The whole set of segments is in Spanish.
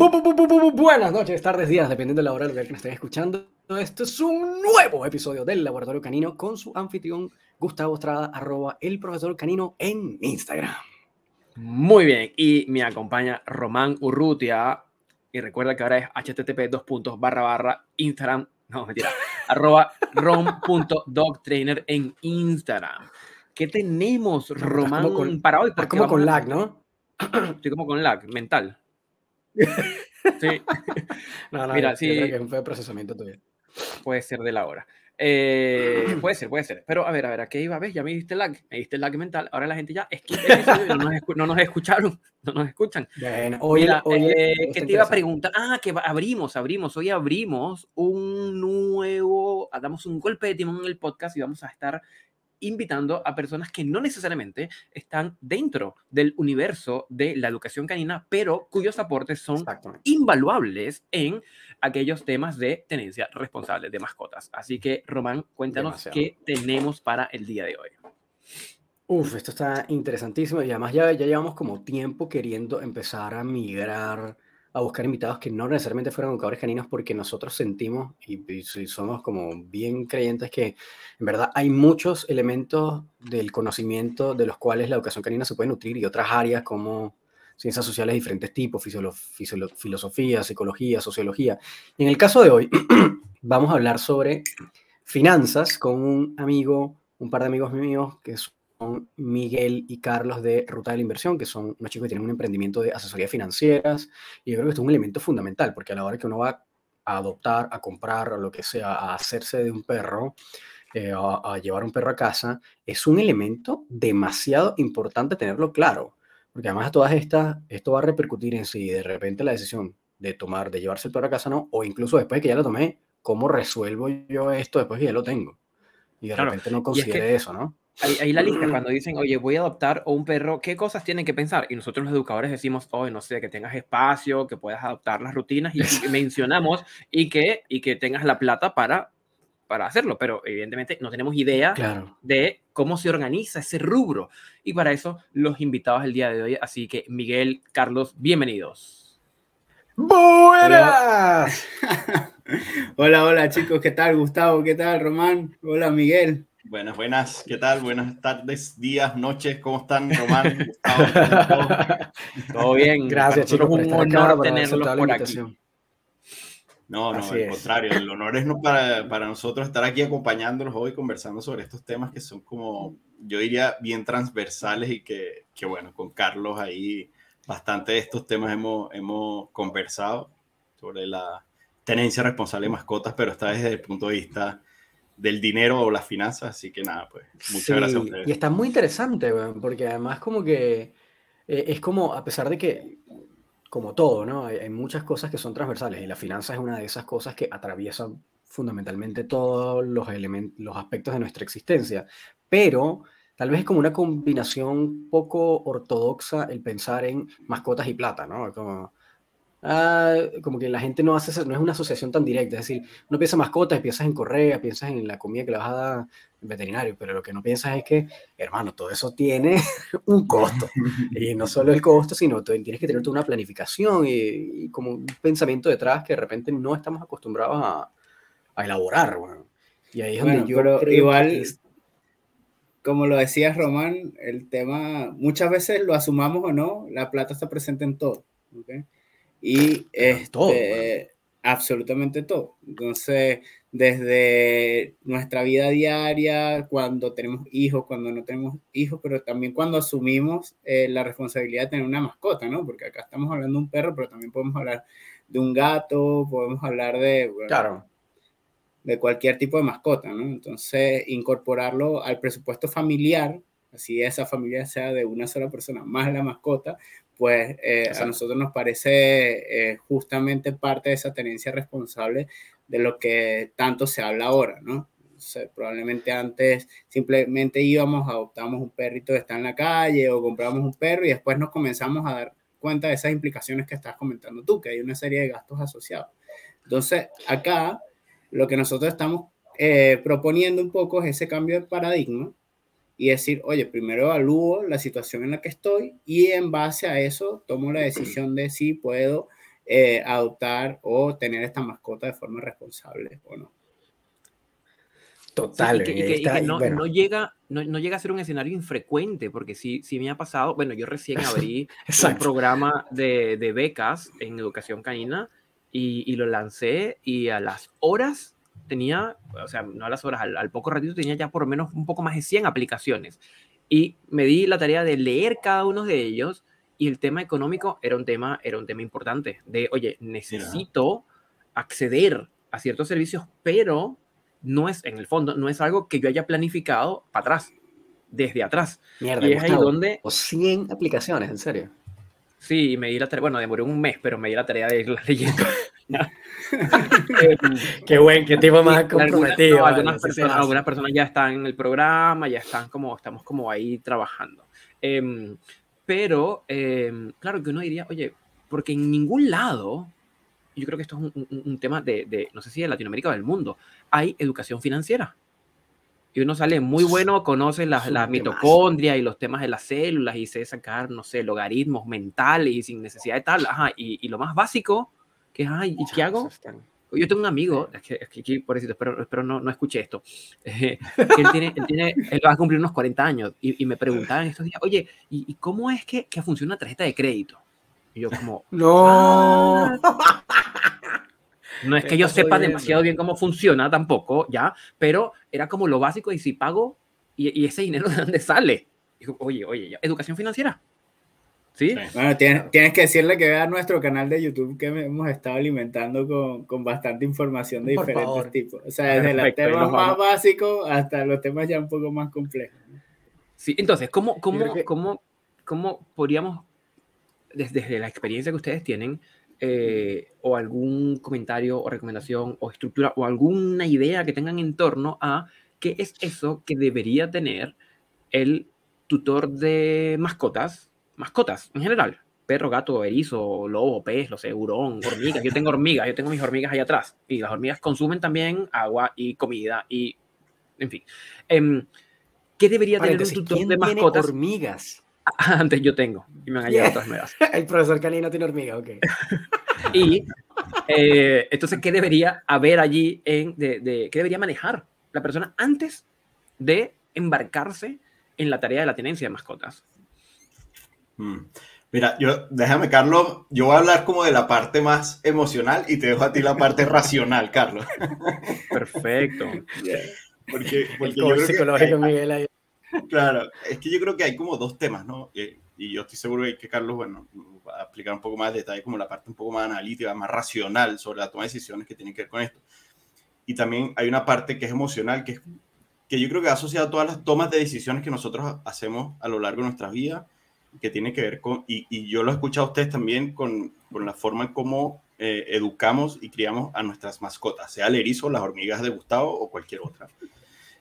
Buenas noches, tardes, días, dependiendo de la hora de que nos estén escuchando. Esto es un nuevo episodio del Laboratorio Canino con su anfitrión Gustavo Estrada, arroba el profesor canino en Instagram. Muy bien, y me acompaña Román Urrutia. Y recuerda que ahora es http dos puntos barra barra Instagram, no mentira, arroba rom.dogtrainer en Instagram. ¿Qué tenemos, Román, con, para hoy? Porque como con lag, ¿no? Estoy como con lag mental. Sí. no, no, Mira, sí. que es un procesamiento tuyo. Puede ser de la hora. Eh, puede ser, puede ser. Pero a ver, a ver, ¿a qué iba? ¿Ves? Ya me diste lag, me diste lag mental. Ahora la gente ya es que no nos, no nos escucharon, no nos escuchan. Bueno, hoy, hoy eh, ¿qué te iba a preguntar? Ah, que abrimos, abrimos, hoy abrimos un nuevo, damos un golpe de timón en el podcast y vamos a estar invitando a personas que no necesariamente están dentro del universo de la educación canina, pero cuyos aportes son invaluables en aquellos temas de tenencia responsable de mascotas. Así que, Román, cuéntanos qué tenemos para el día de hoy. Uf, esto está interesantísimo y además ya, ya llevamos como tiempo queriendo empezar a migrar a buscar invitados que no necesariamente fueran educadores caninos porque nosotros sentimos y, somos como bien creyentes que en verdad hay muchos elementos del conocimiento de los cuales la educación canina se puede nutrir y otras áreas como ciencias sociales de diferentes tipos, filosofía, psicología, sociología. Y en el caso de hoy vamos a hablar sobre finanzas con un amigo, un par de amigos míos que es Miguel y Carlos de Ruta de la Inversión, que son unos chicos que tienen un emprendimiento de asesoría financieras. Y yo creo que esto es un elemento fundamental, porque a la hora que uno va a adoptar, a comprar o lo que sea, a hacerse de un perro, eh, a, llevar un perro a casa, es un elemento demasiado importante tenerlo claro. Porque además de todas estas, esto va a repercutir en si de repente la decisión de tomar, de llevarse el perro a casa no, o incluso después de que ya lo tomé, ¿cómo resuelvo yo esto después que ya lo tengo? Y de repente no considere eso, ¿no? Ahí, la lista, cuando dicen, oye, voy a adoptar un perro, ¿qué cosas tienen que pensar? Y nosotros los educadores decimos, oye, no sé, que tengas espacio, que puedas adoptar las rutinas y, mencionamos y que, y que tengas la plata para, para hacerlo, pero evidentemente no tenemos idea de cómo se organiza ese rubro. Y para eso los invitados el día de hoy, así que Miguel, Carlos, bienvenidos. ¡Buenas! hola, hola chicos, ¿qué tal Gustavo? ¿Qué tal Román? Hola Miguel. Buenas, buenas. ¿Qué tal? Buenas tardes, días, noches. ¿Cómo están, Román? Gustavo, todo bien. Gracias, chicos. Un honor tenerlos por aquí. No, no, al contrario. El honor es no para, para nosotros estar aquí acompañándolos hoy, conversando sobre estos temas que son como, yo diría, bien transversales y que, que bueno, con Carlos ahí bastante de estos temas hemos, hemos conversado sobre la tenencia responsable de mascotas, pero está desde el punto de vista del dinero o las finanzas, así que nada, pues muchas gracias a ustedes. Y está muy interesante, porque además como que eh, es como, a pesar de que, como todo, ¿no? Hay, muchas cosas que son transversales y la finanza es una de esas cosas que atraviesan fundamentalmente todos los, elementos, los aspectos de nuestra existencia, pero tal vez es como una combinación poco ortodoxa el pensar en mascotas y plata, ¿no? Como, Ah, como que la gente no hace, no es una asociación tan directa, es decir, no piensa en mascotas, piensas en correa, piensas en la comida que le vas a dar en veterinario, pero lo que no piensas es que, hermano, todo eso tiene un costo, y no solo el costo, sino tienes que tener toda una planificación y, como un pensamiento detrás que de repente no estamos acostumbrados a, a elaborar, bueno. y ahí es donde yo creo igual... como lo decías Román, el tema, muchas veces lo asumamos o no, la plata está presente en todo. ¿okay? Y este, absolutamente todo. Entonces, desde nuestra vida diaria, cuando tenemos hijos, cuando no tenemos hijos, pero también cuando asumimos eh, la responsabilidad de tener una mascota, ¿no? Porque acá estamos hablando de un perro, pero también podemos hablar de un gato, podemos hablar de, claro. de cualquier tipo de mascota, ¿no? Entonces, incorporarlo al presupuesto familiar, así esa familia sea de una sola persona, más la mascota, pues eh, a nosotros nos parece eh, justamente parte de esa tenencia responsable de lo que tanto se habla ahora, ¿no? probablemente antes simplemente íbamos, adoptamos un perrito que está en la calle o compramos un perro y después nos comenzamos a dar cuenta de esas implicaciones que estás comentando tú, que hay una serie de gastos asociados. Entonces, acá lo que nosotros estamos eh, proponiendo un poco es ese cambio de paradigma y decir, oye, primero evalúo la situación en la que estoy y en base a eso tomo la decisión de si puedo eh, adoptar o tener esta mascota de forma responsable o no. Total. y que, no, llega, no, llega a ser un escenario infrecuente, porque sí, sí me ha pasado, bueno, yo recién abrí un programa de, de, becas en educación canina y, y, lo lancé y a las horas tenía, o sea, no a las horas, al, al, poco ratito tenía ya por lo menos un poco más de 100 aplicaciones. Y me di la tarea de leer cada uno de ellos y el tema económico era un tema, era un tema importante, de, oye, necesito acceder a ciertos servicios, pero no es, en el fondo, no es algo que yo haya planificado para atrás, desde atrás. Mierda, y es ahí donde... O 100 aplicaciones, en serio. Sí, me di la tarea, bueno, demoré un mes, pero me di la tarea de irlas leyendo. qué buen, qué tipo más comprometido. algunas, personas, ya están en el programa, ya están como, estamos como ahí trabajando. Em, pero, em, claro que uno diría, oye, porque en ningún lado yo creo que esto es un, tema de, no sé si de Latinoamérica o del mundo, hay educación financiera. Y uno sale muy bueno, conoce la, la mitocondria y los temas de las células y sé sacar, no sé, logaritmos mentales y sin necesidad de tal. Ajá, y, lo más básico, que es, ay, ¿y qué hago? Yo tengo un amigo, es que, es que por eso espero, espero no, no escuche esto, eh, que él, tiene, él, tiene, él va a cumplir unos 40 años y, y me preguntaban estos días, oye, ¿y, ¿y, cómo es que, que funciona una tarjeta de crédito? Y yo como, no. No es que yo sepa demasiado bien cómo funciona tampoco, ¿ya? Pero era como lo básico y si pago, ¿y, ese dinero de dónde sale? oye, oye, educación financiera. ¿Sí? Bueno, tienes, tienes, que decirle que vea nuestro canal de YouTube que hemos estado alimentando con, con bastante información de diferentes tipos. O sea, desde los temas más básicos hasta los temas ya un poco más complejos. Sí, entonces, ¿cómo, cómo, cómo, cómo podríamos desde, la experiencia que ustedes tienen, eh, o algún comentario o recomendación o estructura o alguna idea que tengan en torno a qué es eso que debería tener el tutor de mascotas, mascotas en general, perro, gato, erizo, lobo, pez, lo sé, hurón, hormigas. Yo tengo hormigas, yo tengo mis hormigas ahí atrás y las hormigas consumen también agua y comida y, en fin. Em, ¿Qué debería tener un tutor de mascotas? hormigas? Antes yo tengo, y me han llegado otras nuevas. El profesor Canino tiene hormiga, ok. y eh, entonces, ¿qué debería haber allí, en, de, qué debería manejar la persona antes de embarcarse en la tarea de la tenencia de mascotas? Hmm. Mira, yo, déjame, Carlos, yo voy a hablar como de la parte más emocional y te dejo a ti la parte racional, Carlos. Perfecto. Porque, porque yo psicológico, Miguel, ahí. Claro, es que yo creo que hay como dos temas, ¿no? Y, yo estoy seguro que Carlos, bueno, va a explicar un poco más de detalle, como la parte un poco más analítica, más racional sobre la toma de decisiones que tiene que ver con esto. Y también hay una parte que es emocional, que, es, que yo creo que ha asociado a todas las tomas de decisiones que nosotros hacemos a lo largo de nuestras vidas, que tiene que ver con, y, y yo lo he escuchado a ustedes también, con, con la forma en cómo eh, educamos y criamos a nuestras mascotas, sea el erizo, las hormigas de Gustavo o cualquier otra.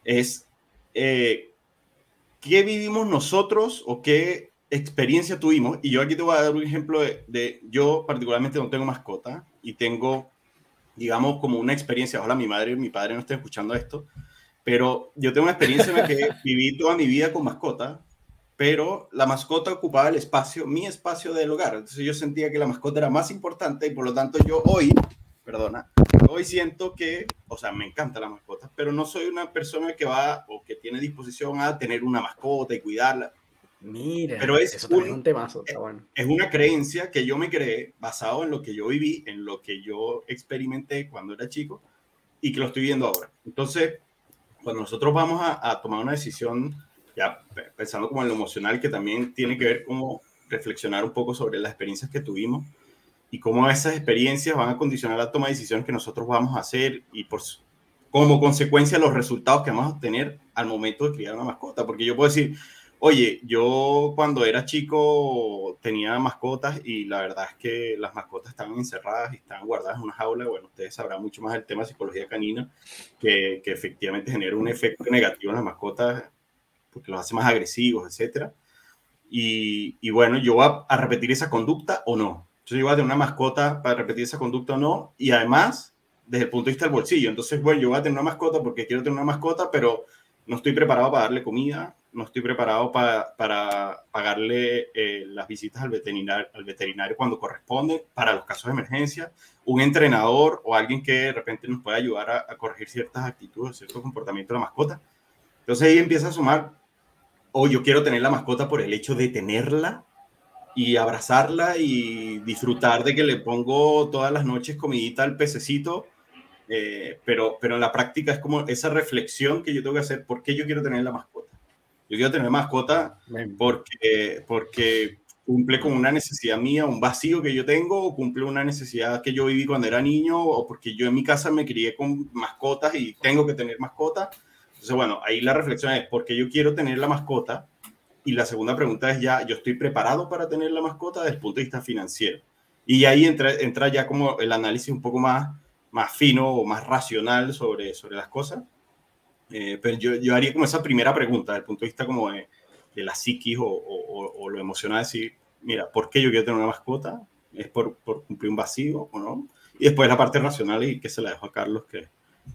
Es... Eh, qué vivimos nosotros o qué experiencia tuvimos. Y yo aquí te voy a dar un ejemplo de, yo particularmente no tengo mascota y tengo, digamos, como una experiencia. Ojalá mi madre y mi padre no estén escuchando esto, pero yo tengo una experiencia en la que viví toda mi vida con mascota, pero la mascota ocupaba el espacio, mi espacio del hogar. Entonces yo sentía que la mascota era más importante y por lo tanto yo hoy, perdona, hoy siento que, o sea, me encanta la mascota, pero no soy una persona que va o que tiene disposición a tener una mascota y cuidarla. Mira, pero es, eso un, un temazo, es una creencia que yo me creé basado en lo que yo viví, en lo que yo experimenté cuando era chico y que lo estoy viendo ahora. Entonces, cuando nosotros vamos a, a tomar una decisión, ya pensando como en lo emocional, que también tiene que ver como reflexionar un poco sobre las experiencias que tuvimos, y cómo esas experiencias van a condicionar la toma de decisiones que nosotros vamos a hacer y por, como consecuencia los resultados que vamos a obtener al momento de criar una mascota. Porque yo puedo decir, oye, yo cuando era chico tenía mascotas y la verdad es que las mascotas estaban encerradas y estaban guardadas en una jaula. Bueno, ustedes sabrán mucho más del tema de psicología canina, que, que efectivamente genera un efecto negativo en las mascotas porque los hace más agresivos, etc. Y, bueno, yo voy a, a repetir esa conducta o no yo voy a tener una mascota para repetir esa conducta o no. Y además, desde el punto de vista del bolsillo. Entonces, bueno, yo voy a tener una mascota porque quiero tener una mascota, pero no estoy preparado para darle comida, no estoy preparado para pagarle eh, las visitas al veterinario, al veterinario cuando corresponde para los casos de emergencia, un entrenador o alguien que de repente nos pueda ayudar a, corregir ciertas actitudes, cierto comportamiento de la mascota. Entonces ahí empieza a sumar, o yo quiero tener la mascota por el hecho de tenerla y abrazarla y disfrutar de que le pongo todas las noches comidita al pececito, eh, pero, pero en la práctica es como esa reflexión que yo tengo que hacer, ¿por qué yo quiero tener la mascota? Yo quiero tener mascota porque, porque cumple con una necesidad mía, un vacío que yo tengo, o cumple una necesidad que yo viví cuando era niño, o porque yo en mi casa me crié con mascotas y tengo que tener mascota. Entonces, bueno, ahí la reflexión es, ¿por qué yo quiero tener la mascota? Y la segunda pregunta es ya, ¿yo estoy preparado para tener la mascota desde el punto de vista financiero? Y ahí entra, entra ya como el análisis un poco más, más fino o más racional sobre, sobre las cosas. Eh, pero yo, yo haría como esa primera pregunta desde el punto de vista como de, de la psiquis o, o, lo emocional, decir, mira, ¿por qué yo quiero tener una mascota? ¿Es por, por cumplir un vacío o no? Y después la parte racional y que se la dejo a Carlos, que,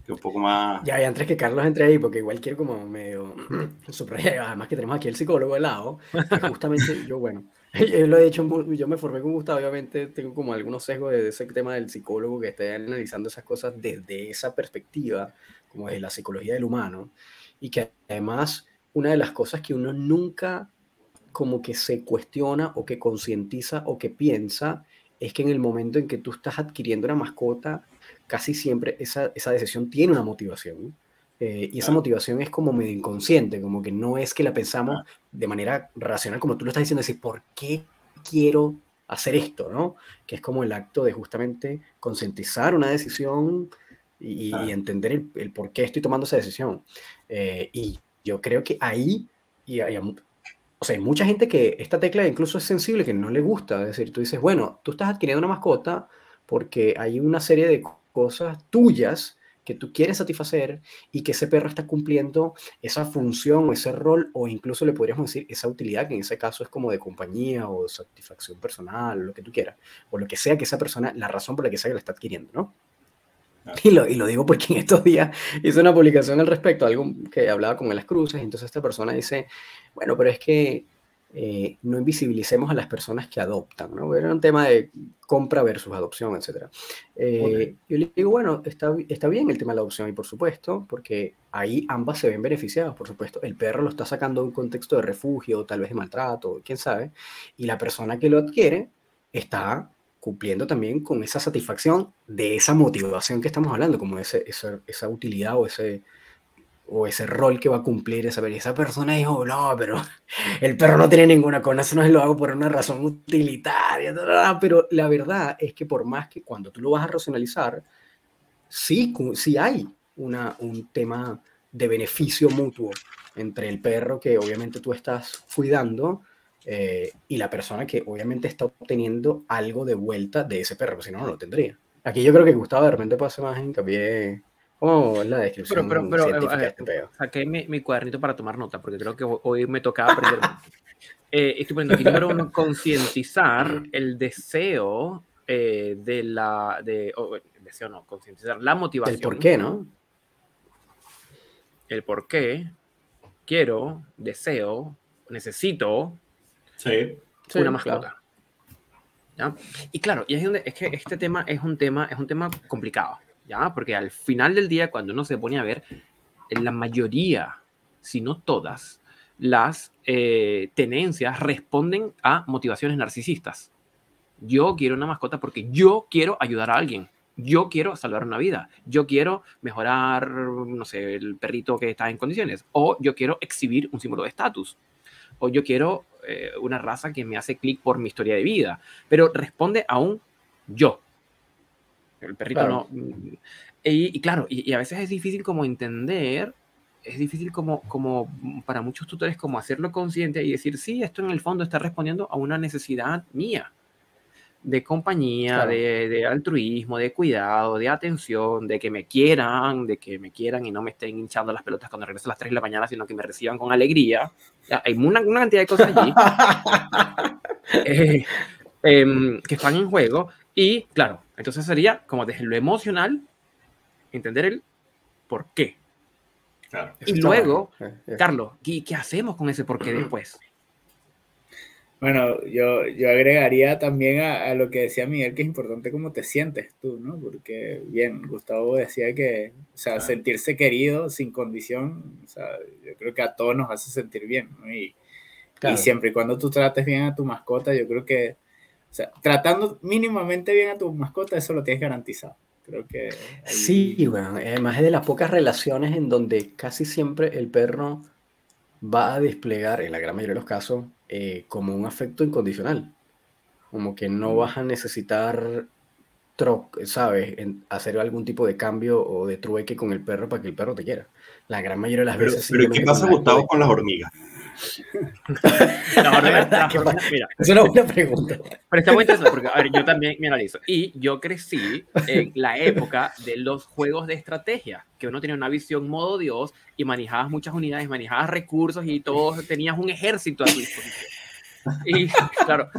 que un poco más... Ya, y antes que Carlos entre ahí, porque igual quiero como medio además que tenemos aquí el psicólogo al lado, justamente yo, bueno, yo lo he dicho, yo me formé con Gustavo, obviamente tengo como algunos sesgos de ese tema del psicólogo que esté analizando esas cosas desde esa perspectiva, como de la psicología del humano, y que además una de las cosas que uno nunca como que se cuestiona o que concientiza o que piensa es que en el momento en que tú estás adquiriendo una mascota, casi siempre esa, esa decisión tiene una motivación. Eh, y esa motivación es como medio inconsciente, como que no es que la pensamos de manera racional, como tú lo estás diciendo, decir, ¿por qué quiero hacer esto? ¿no? Que es como el acto de justamente concientizar una decisión y, entender el, el, por qué estoy tomando esa decisión. Eh, y yo creo que ahí, y hay, o sea, hay mucha gente que esta tecla incluso es sensible, que no le gusta. Es decir, tú dices, bueno, tú estás adquiriendo una mascota porque hay una serie de cosas tuyas que tú quieres satisfacer y que ese perro está cumpliendo esa función o ese rol o incluso le podríamos decir esa utilidad que en ese caso es como de compañía o satisfacción personal, lo que tú quieras, o lo que sea que esa persona, la razón por la que sea que la está adquiriendo, ¿no? Y lo, y lo digo porque en estos días hice una publicación al respecto, algo que hablaba con las cruces, y entonces esta persona dice, bueno, pero es que eh, no invisibilicemos a las personas que adoptan, ¿no? Era un tema de compra versus adopción, etc. Eh, Yo le digo, bueno, está, está bien el tema de la adopción y por supuesto, porque ahí ambas se ven beneficiadas, por supuesto. El perro lo está sacando de un contexto de refugio, tal vez de maltrato, quién sabe, y la persona que lo adquiere está cumpliendo también con esa satisfacción de esa motivación que estamos hablando, como ese, esa, esa utilidad o ese, o ese rol que va a cumplir esa, esa persona dijo, no, pero el perro no tiene ninguna con eso no lo hago por una razón utilitaria, pero la verdad es que por más que cuando tú lo vas a racionalizar, sí, sí hay una, un tema de beneficio mutuo entre el perro que obviamente tú estás cuidando eh, y la persona que obviamente está obteniendo algo de vuelta de ese perro, si no, no lo tendría. Aquí yo creo que Gustavo de repente puede hacer más Oh, la descripción pero, pero, pero eh, este saqué mi, mi, cuadernito para tomar nota, porque creo que hoy me tocaba aprender. eh, estoy poniendo aquí número uno, concientizar el deseo eh, de la, de, oh, deseo no, concientizar la motivación. El por qué, ¿no? El por qué quiero, deseo, necesito sí. una mascota. ¿Ya? Y claro, y es, donde, es que este tema es un tema, es un tema complicado ¿ya? Porque al final del día, cuando uno se pone a ver, la mayoría, si no todas, las eh, tenencias responden a motivaciones narcisistas. Yo quiero una mascota porque yo quiero ayudar a alguien. Yo quiero salvar una vida. Yo quiero mejorar, no sé, el perrito que está en condiciones. O yo quiero exhibir un símbolo de estatus. O yo quiero eh, una raza que me hace clic por mi historia de vida. Pero responde a un yo. El perrito no. Mm, y, claro, y, a veces es difícil como entender, es difícil como, como para muchos tutores como hacerlo consciente y decir, sí, esto en el fondo está respondiendo a una necesidad mía de compañía, de, de, altruismo, de cuidado, de atención, de que me quieran, de que me quieran y no me estén hinchando las pelotas cuando regreso a las 3 de la mañana, sino que me reciban con alegría. hay una, una, cantidad de cosas allí eh, em, que están en juego y claro, entonces sería como desde lo emocional, entender el por qué. Y luego, Carlos, ¿qué, ¿qué, hacemos con ese por qué después? Bueno, yo, yo agregaría también a, lo que decía Miguel, que es importante cómo te sientes tú, ¿no? Porque, bien, Gustavo decía que, o sea, sentirse querido sin condición, o sea, yo creo que a todos nos hace sentir bien, ¿no? Y, y siempre y cuando tú trates bien a tu mascota, yo creo que, o sea, tratando mínimamente bien a tu mascota, eso lo tienes garantizado. Creo que... Sí, bueno, además es de las pocas relaciones en donde casi siempre el perro va a desplegar, en la gran mayoría de los casos, eh, como un afecto incondicional. Como que no mm. vas a necesitar, ¿sabes?, en hacer algún tipo de cambio o de trueque con el perro para que el perro te quiera. La gran mayoría de las veces. Pero ¿qué pasa, Gustavo, con las hormigas? No, verdad, mira. Es una buena pregunta. Pero está muy interesante porque, a ver, yo también me analizo. Y yo crecí en la época de los juegos de estrategia, que uno tenía una visión modo Dios y manejabas muchas unidades, manejabas recursos y todos tenías un ejército a tu disposición. Y claro,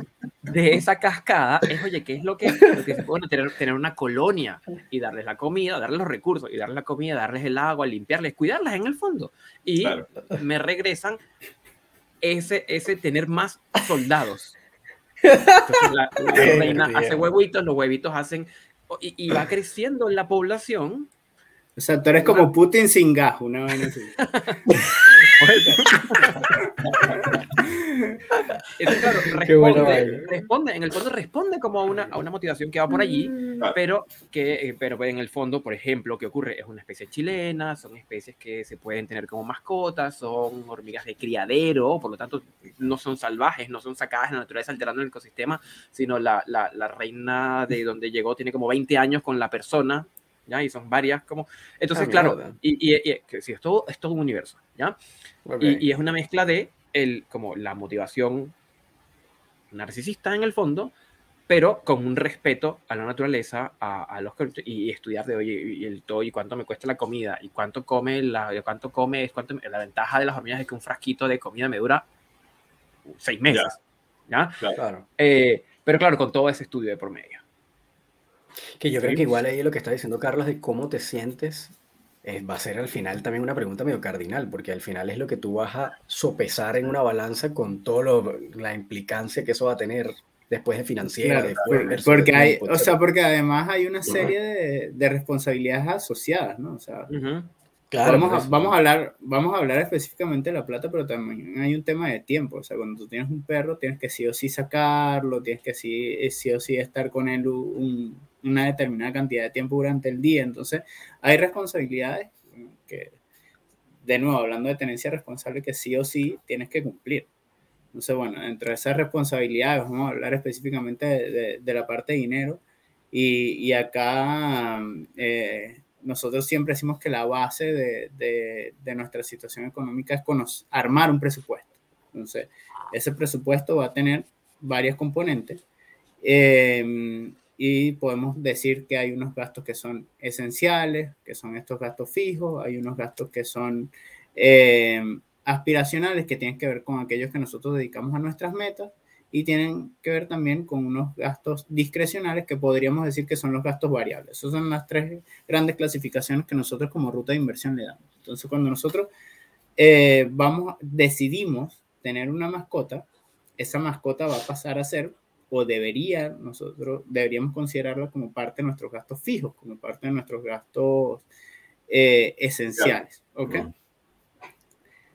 de esa cascada es, oye, ¿qué es lo que, lo que se puede tener, tener una colonia y darles la comida, darles los recursos y darles la comida, darles el agua, limpiarles, cuidarlas en el fondo? Y me regresan ese, ese tener más soldados. la, reina hace huevitos, los huevitos hacen y, va creciendo en la población. O sea, tú eres como Putin sin gas, una vez así. claro, responde, responde, en el fondo responde como a una, a una motivación que va por allí, mm. pero que eh, pero en el fondo, por ejemplo, que ocurre? Es una especie chilena, son especies que se pueden tener como mascotas, son hormigas de criadero, por lo tanto no son salvajes, no son sacadas de la naturaleza alterando el ecosistema, sino la, la, la reina de donde llegó tiene como 20 años con la persona, ¿ya? Y son varias como... Entonces, ah, claro, y, y, y, sí, es todo, es todo un universo, ¿ya? Y, y, es una mezcla de el, como la motivación narcisista en el fondo, pero con un respeto a la naturaleza, a, a los y estudiar de hoy y, el todo y cuánto me cuesta la comida y cuánto come la cuánto come es cuánto la ventaja de las hormigas es que un frasquito de comida me dura seis meses, ¿ya? Claro. Eh, pero claro, con todo ese estudio de por medio. Que yo creo que igual ahí lo que está diciendo Carlos de cómo te sientes eh, va a ser al final también una pregunta medio cardinal, porque al final es lo que tú vas a sopesar en una balanza con toda la implicancia que eso va a tener después de financiera. de porque, hay, o sea, porque además hay una serie de, de, responsabilidades asociadas, ¿no? O sea, claro, vamos, a, pues, vamos, a hablar, vamos a hablar específicamente de la plata, pero también hay un tema de tiempo. O sea, cuando tú tienes un perro, tienes que sí o sí sacarlo, tienes que sí, sí o sí estar con él un una determinada cantidad de tiempo durante el día. Entonces, hay responsabilidades que, de nuevo, hablando de tenencia responsable, que sí o sí tienes que cumplir. Entonces, bueno, entre esas responsabilidades, vamos a hablar específicamente de, de, la parte de dinero. Y, y acá eh, nosotros siempre decimos que la base de, de nuestra situación económica es armar un presupuesto. Entonces, ese presupuesto va a tener varias componentes. Eh, y podemos decir que hay unos gastos que son esenciales, que son estos gastos fijos, hay unos gastos que son eh, aspiracionales, que tienen que ver con aquellos que nosotros dedicamos a nuestras metas, y tienen que ver también con unos gastos discrecionales que podríamos decir que son los gastos variables. Esas son las tres grandes clasificaciones que nosotros como ruta de inversión le damos. Entonces, cuando nosotros eh, vamos, decidimos tener una mascota, esa mascota va a pasar a ser o debería, nosotros deberíamos considerarlo como parte de nuestros gastos fijos, como parte de nuestros gastos eh, esenciales. ¿ok?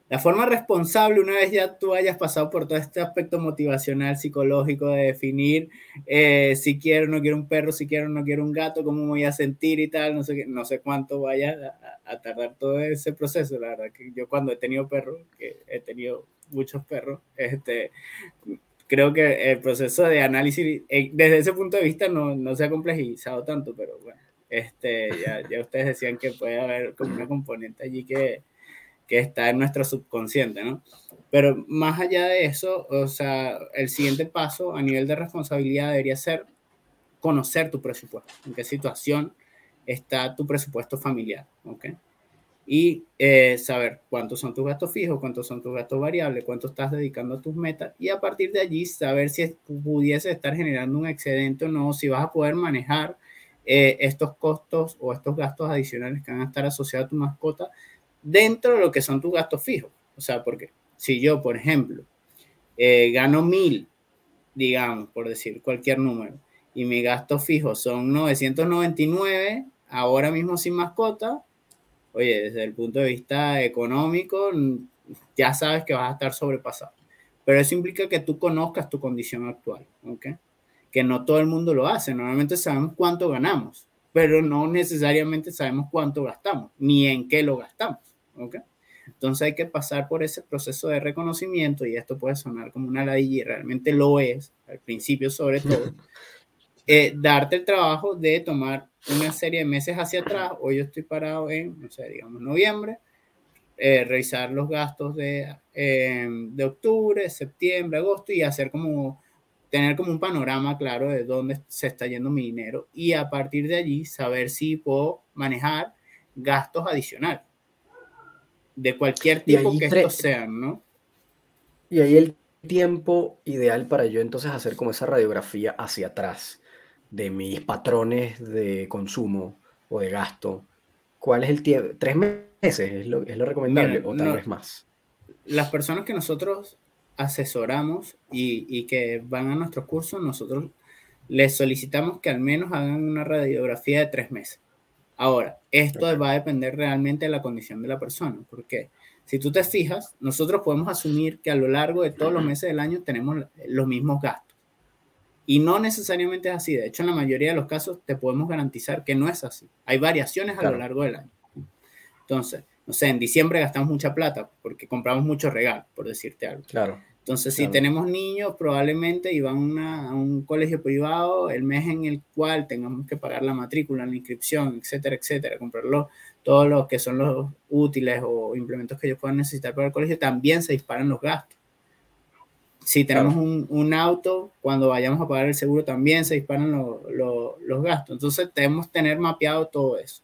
La forma responsable, una vez ya tú hayas pasado por todo este aspecto motivacional, psicológico, de definir eh, si quiero o no quiero un perro, si quiero o no quiero un gato, cómo me voy a sentir y tal, no sé, no sé cuánto vaya a, a tardar todo ese proceso. La verdad que yo cuando he tenido perros, que he tenido muchos perros, este, creo que el proceso de análisis, eh, desde ese punto de vista, no, no se ha complejizado tanto, pero bueno, este, ya, ya ustedes decían que puede haber como una componente allí que, que está en nuestro subconsciente, ¿no? Pero más allá de eso, o sea, el siguiente paso a nivel de responsabilidad debería ser conocer tu presupuesto, en qué situación está tu presupuesto familiar, ¿ok? y eh, saber cuántos son tus gastos fijos, cuántos son tus gastos variables, cuánto estás dedicando a tus metas y a partir de allí saber si pudiese estar generando un excedente o no, si vas a poder manejar eh, estos costos o estos gastos adicionales que van a estar asociados a tu mascota dentro de lo que son tus gastos fijos. O sea, porque si yo, por ejemplo, eh, gano mil, digamos, por decir cualquier número, y mis gastos fijos son 999, ahora mismo sin mascota, oye, desde el punto de vista económico, ya sabes que vas a estar sobrepasado. Pero eso implica que tú conozcas tu condición actual, ¿ok? Que no todo el mundo lo hace. Normalmente sabemos cuánto ganamos, pero no necesariamente sabemos cuánto gastamos, ni en qué lo gastamos, ¿ok? Entonces hay que pasar por ese proceso de reconocimiento y esto puede sonar como una ladilla y realmente lo es, al principio sobre todo, eh, darte el trabajo de tomar una serie de meses hacia atrás, hoy yo estoy parado en, no sé, digamos, noviembre, eh, revisar los gastos de, em, de octubre, septiembre, agosto y hacer como, tener como un panorama claro de dónde se está yendo mi dinero y a partir de allí saber si puedo manejar gastos adicionales de cualquier tipo que estos sean, ¿no? Y ahí el tiempo ideal para yo entonces hacer como esa radiografía hacia atrás de mis patrones de consumo o de gasto. ¿Cuál es el tiempo? ¿Tres meses? es lo, es lo recomendable o tal vez más. Las personas que nosotros asesoramos y, y, que van a nuestros cursos, nosotros les solicitamos que al menos hagan una radiografía de tres meses. Ahora, esto va a depender realmente de la condición de la persona, porque si tú te fijas, nosotros podemos asumir que a lo largo de todos los meses del año tenemos los mismos gastos. Y no necesariamente es así. De hecho, en la mayoría de los casos te podemos garantizar que no es así. Hay variaciones a lo largo del año. Entonces, no sé, en diciembre gastamos mucha plata porque compramos muchos regalos, por decirte algo. Claro. Entonces, si tenemos niños, probablemente iban a un colegio privado, el mes en el cual tengamos que pagar la matrícula, la inscripción, etcétera, etcétera, comprarlo, todos los que son los útiles o implementos que ellos puedan necesitar para el colegio, también se disparan los gastos. Si tenemos un, un, auto, cuando vayamos a pagar el seguro, también se disparan los gastos. Entonces, debemos tener mapeado todo eso.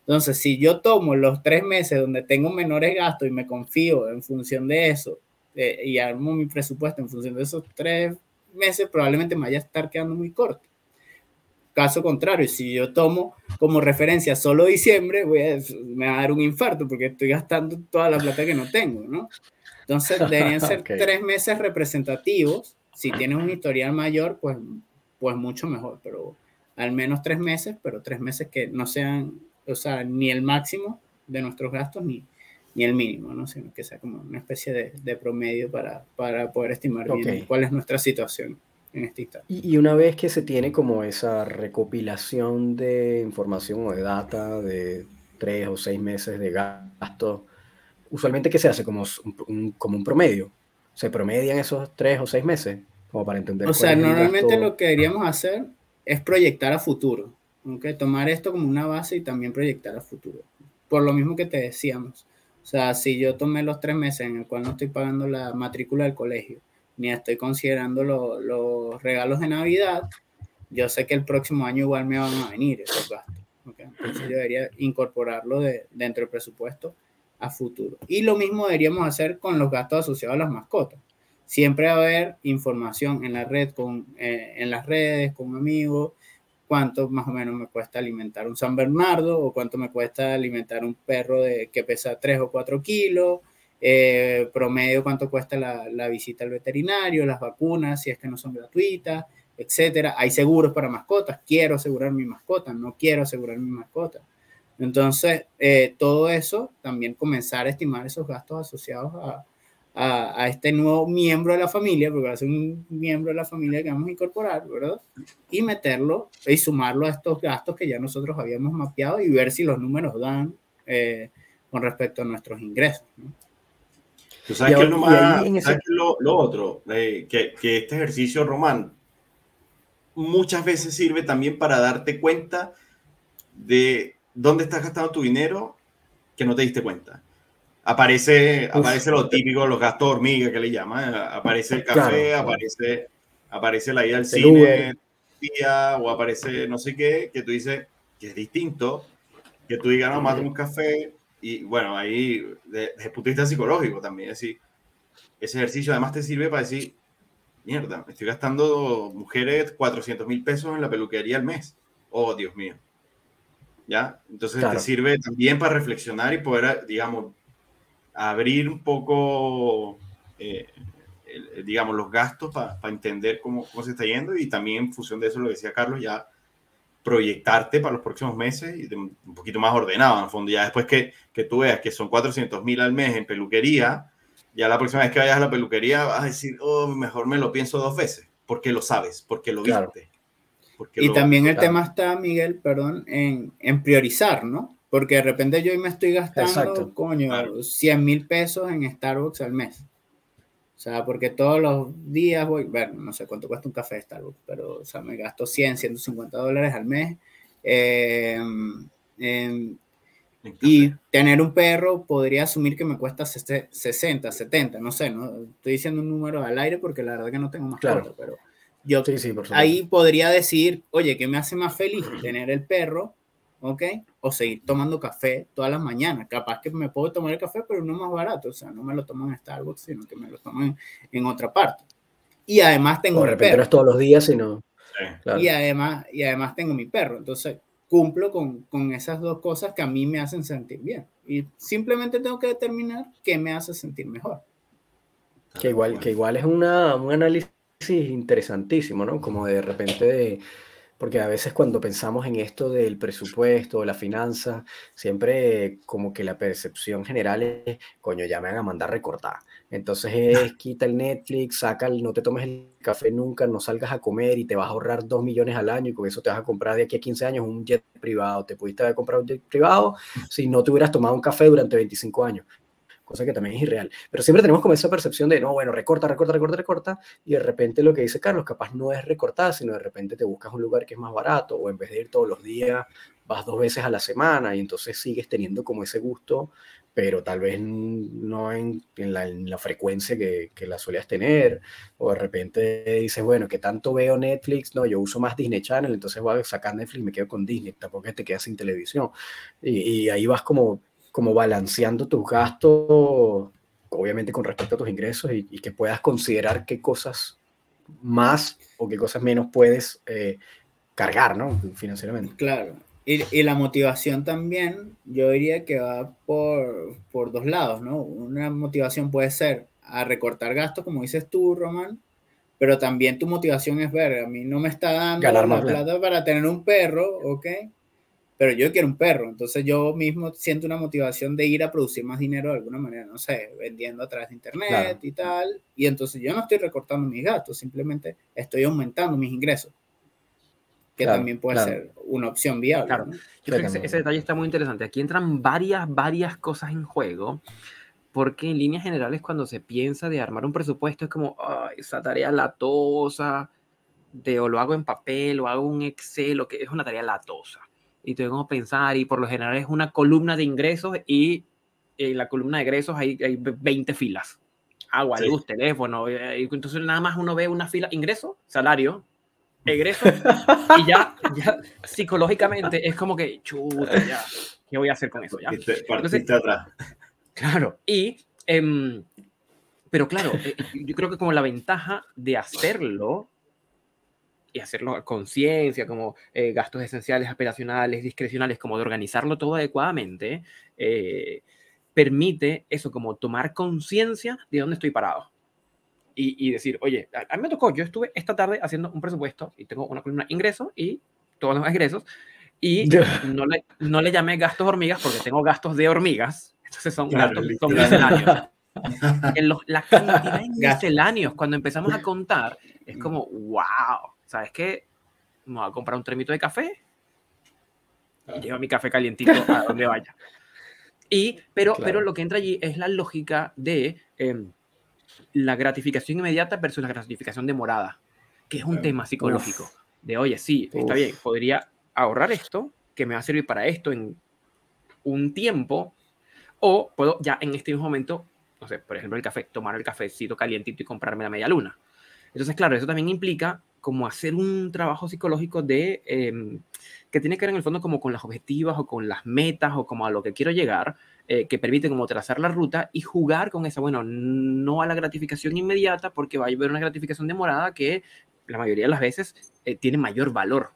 Entonces, si yo tomo los tres meses donde tengo menores gastos y me confío en función de eso eh, y armo mi presupuesto en función de esos tres meses, probablemente me vaya a estar quedando muy corto. Caso contrario, si yo tomo como referencia solo diciembre, voy a, me va a dar un infarto porque estoy gastando toda la plata que no tengo, ¿no? Entonces, deberían ser tres meses representativos. Si tienes un historial mayor, pues, pues mucho mejor, pero al menos tres meses, pero tres meses que no sean o sea, ni el máximo de nuestros gastos ni, ni el mínimo, ¿no? sino que sea como una especie de, de promedio para, para, poder estimar bien cuál es nuestra situación en este instante. Y, una vez que se tiene como esa recopilación de información o de data de tres o seis meses de gasto, usualmente ¿qué se hace? Como un, como un promedio. ¿Se promedian esos tres o seis meses? Como para entender. O sea, normalmente lo que deberíamos hacer es proyectar a futuro. Tomar esto como una base y también proyectar a futuro. Por lo mismo que te decíamos. O sea, si yo tomé los tres meses en el cual no estoy pagando la matrícula del colegio, ni estoy considerando los regalos de Navidad, yo sé que el próximo año igual me van a venir esos gastos. Entonces yo debería incorporarlo de, dentro del presupuesto a futuro. Y lo mismo deberíamos hacer con los gastos asociados a las mascotas. Siempre va a haber información en la red, con, eh, en las redes, con amigos, cuánto más o menos me cuesta alimentar un San Bernardo o cuánto me cuesta alimentar un perro de, que pesa 3 o 4 kilos, eh, promedio cuánto cuesta la, la, visita al veterinario, las vacunas, si es que no son gratuitas, etcétera. Hay seguros para mascotas, quiero asegurar mi mascota, no quiero asegurar mi mascota. Entonces, eh, todo eso, también comenzar a estimar esos gastos asociados a, a, este nuevo miembro de la familia, porque va a ser un miembro de la familia que vamos a incorporar, ¿verdad? Y meterlo y sumarlo a estos gastos que ya nosotros habíamos mapeado y ver si los números dan eh, con respecto a nuestros ingresos. ¿no? Tú sabes, que, lo, más, lo, otro, eh, que, que este ejercicio, Román, muchas veces sirve también para darte cuenta de dónde estás gastando tu dinero que no te diste cuenta aparece, aparece lo típico, los gastos hormiga que le llaman, aparece el café, aparece, aparece la ida al cine, día, o aparece no sé qué, que tú dices que es distinto, que tú digas, no, más un café, y bueno, ahí, desde, el punto de vista psicológico también, es decir, ese ejercicio además te sirve para decir, mierda, estoy gastando mujeres 400 mil pesos en la peluquería al mes. Oh, Dios mío. ¿ya? Entonces te sirve también para reflexionar y poder, digamos, abrir un poco, eh, digamos, los gastos para entender cómo, cómo, se está yendo y también en función de eso, lo decía Carlos, ya proyectarte para los próximos meses y un poquito más ordenado, en el fondo, ya después que, que tú veas que son 400 mil al mes en peluquería, ya la próxima vez que vayas a la peluquería vas a decir, oh, mejor me lo pienso dos veces, porque lo sabes, porque lo viste. y también el tema está, Miguel, perdón, en, en priorizar, ¿no? Porque de repente yo me estoy gastando, coño, 100 mil pesos en Starbucks al mes. O sea, porque todos los días voy, bueno, no sé cuánto cuesta un café de Starbucks, pero, o sea, me gasto 100, 150 dólares al mes. Em, em, y tener un perro podría asumir que me cuesta 60, 70, no sé, no estoy diciendo un número al aire porque la verdad que no tengo más claro. pero yo ahí podría decir, oye, ¿qué me hace más feliz tener el perro ¿ok? O seguir tomando café todas las mañanas. Capaz que me puedo tomar el café, pero no más barato, o sea, no me lo tomo en Starbucks, sino que me lo tomo en, otra parte. Y además tengo de repente no es todos los días, sino... Y, además, y además tengo mi perro, entonces cumplo con, con, esas dos cosas que a mí me hacen sentir bien. Y simplemente tengo que determinar qué me hace sentir mejor. Que igual, que igual es una, un análisis interesantísimo, ¿no? Como de repente de porque a veces cuando pensamos en esto del presupuesto, la finanza, siempre como que la percepción general es, coño, ya me van a mandar recortar. Entonces es, quita el Netflix, saca el, no te tomes el café nunca, no salgas a comer y te vas a ahorrar dos millones al año y con eso te vas a comprar de aquí a 15 años un jet privado. Te pudiste haber comprado un jet privado si no te hubieras tomado un café durante 25 años cosa que también es irreal. Pero siempre tenemos como esa percepción de, no, bueno, recorta, recorta, recorta, recorta, y de repente lo que dice Carlos, capaz no es recortar, sino de repente te buscas un lugar que es más barato, o en vez de ir todos los días, vas dos veces a la semana, y entonces sigues teniendo como ese gusto, pero tal vez no en, la, frecuencia que, que, la solías tener, o de repente dices, bueno, que tanto veo Netflix, no, yo uso más Disney Channel, entonces voy a sacar Netflix y me quedo con Disney, tampoco te quedas sin televisión, y, y ahí vas como como balanceando tus gastos, obviamente con respecto a tus ingresos, y, que puedas considerar qué cosas más o qué cosas menos puedes eh, cargar, ¿no? Financieramente. Claro. Y, y, la motivación también, yo diría que va por, por dos lados, ¿no? Una motivación puede ser a recortar gastos, como dices tú, Román, pero también tu motivación es ver, a mí no me está dando la plata para tener un perro, ¿ok? Pero yo quiero un perro, entonces yo mismo siento una motivación de ir a producir más dinero de alguna manera, no sé, vendiendo a través de internet y tal, y entonces yo no estoy recortando mis gastos, simplemente estoy aumentando mis ingresos, que también puede ser una opción viable. Claro, yo creo que ese, detalle está muy interesante. Aquí entran varias, varias cosas en juego, porque en líneas generales cuando se piensa de armar un presupuesto es como, esa tarea latosa, de o lo hago en papel o hago un Excel, o que es una tarea latosa y tengo que pensar y por lo general es una columna de ingresos y en la columna de ingresos hay, hay 20 filas. Agua, luz, teléfono. Eh, entonces nada más uno ve una fila, ingreso, salario, egreso y ya, ya psicológicamente es como que, chuta, ya, ¿qué voy a hacer con eso? Ya? Entonces. Claro, y, em, pero claro, eh, yo creo que como la ventaja de hacerlo y hacerlo a conciencia, como eh, gastos esenciales, operacionales, discrecionales, como de organizarlo todo adecuadamente, eh, permite eso, como tomar conciencia de dónde estoy parado. Y, decir, oye, a, mí me tocó, yo estuve esta tarde haciendo un presupuesto y tengo una columna ingresos y todos los ingresos y no le, no le llamé gastos hormigas porque tengo gastos de hormigas, entonces son gastos son misceláneos. en los, la cantidad de misceláneos, cuando empezamos a contar, es como, wow, ¿sabes qué? Me voy a comprar un tremito de café y llevo mi café calientito a donde vaya. Y, pero, pero lo que entra allí es la lógica de em, la gratificación inmediata versus la gratificación demorada, que es un tema psicológico. De, oye, sí, está bien, podría ahorrar esto, que me va a servir para esto en un tiempo, o puedo ya en este mismo momento, no sé, por ejemplo, el café, tomar el cafecito calientito y comprarme la media luna. Entonces, claro, eso también implica como hacer un trabajo psicológico de, em, que tiene que ver en el fondo como con las objetivas o con las metas o como a lo que quiero llegar, eh, que permite como trazar la ruta y jugar con esa, bueno, no a la gratificación inmediata porque va a haber una gratificación demorada que la mayoría de las veces eh, tiene mayor valor.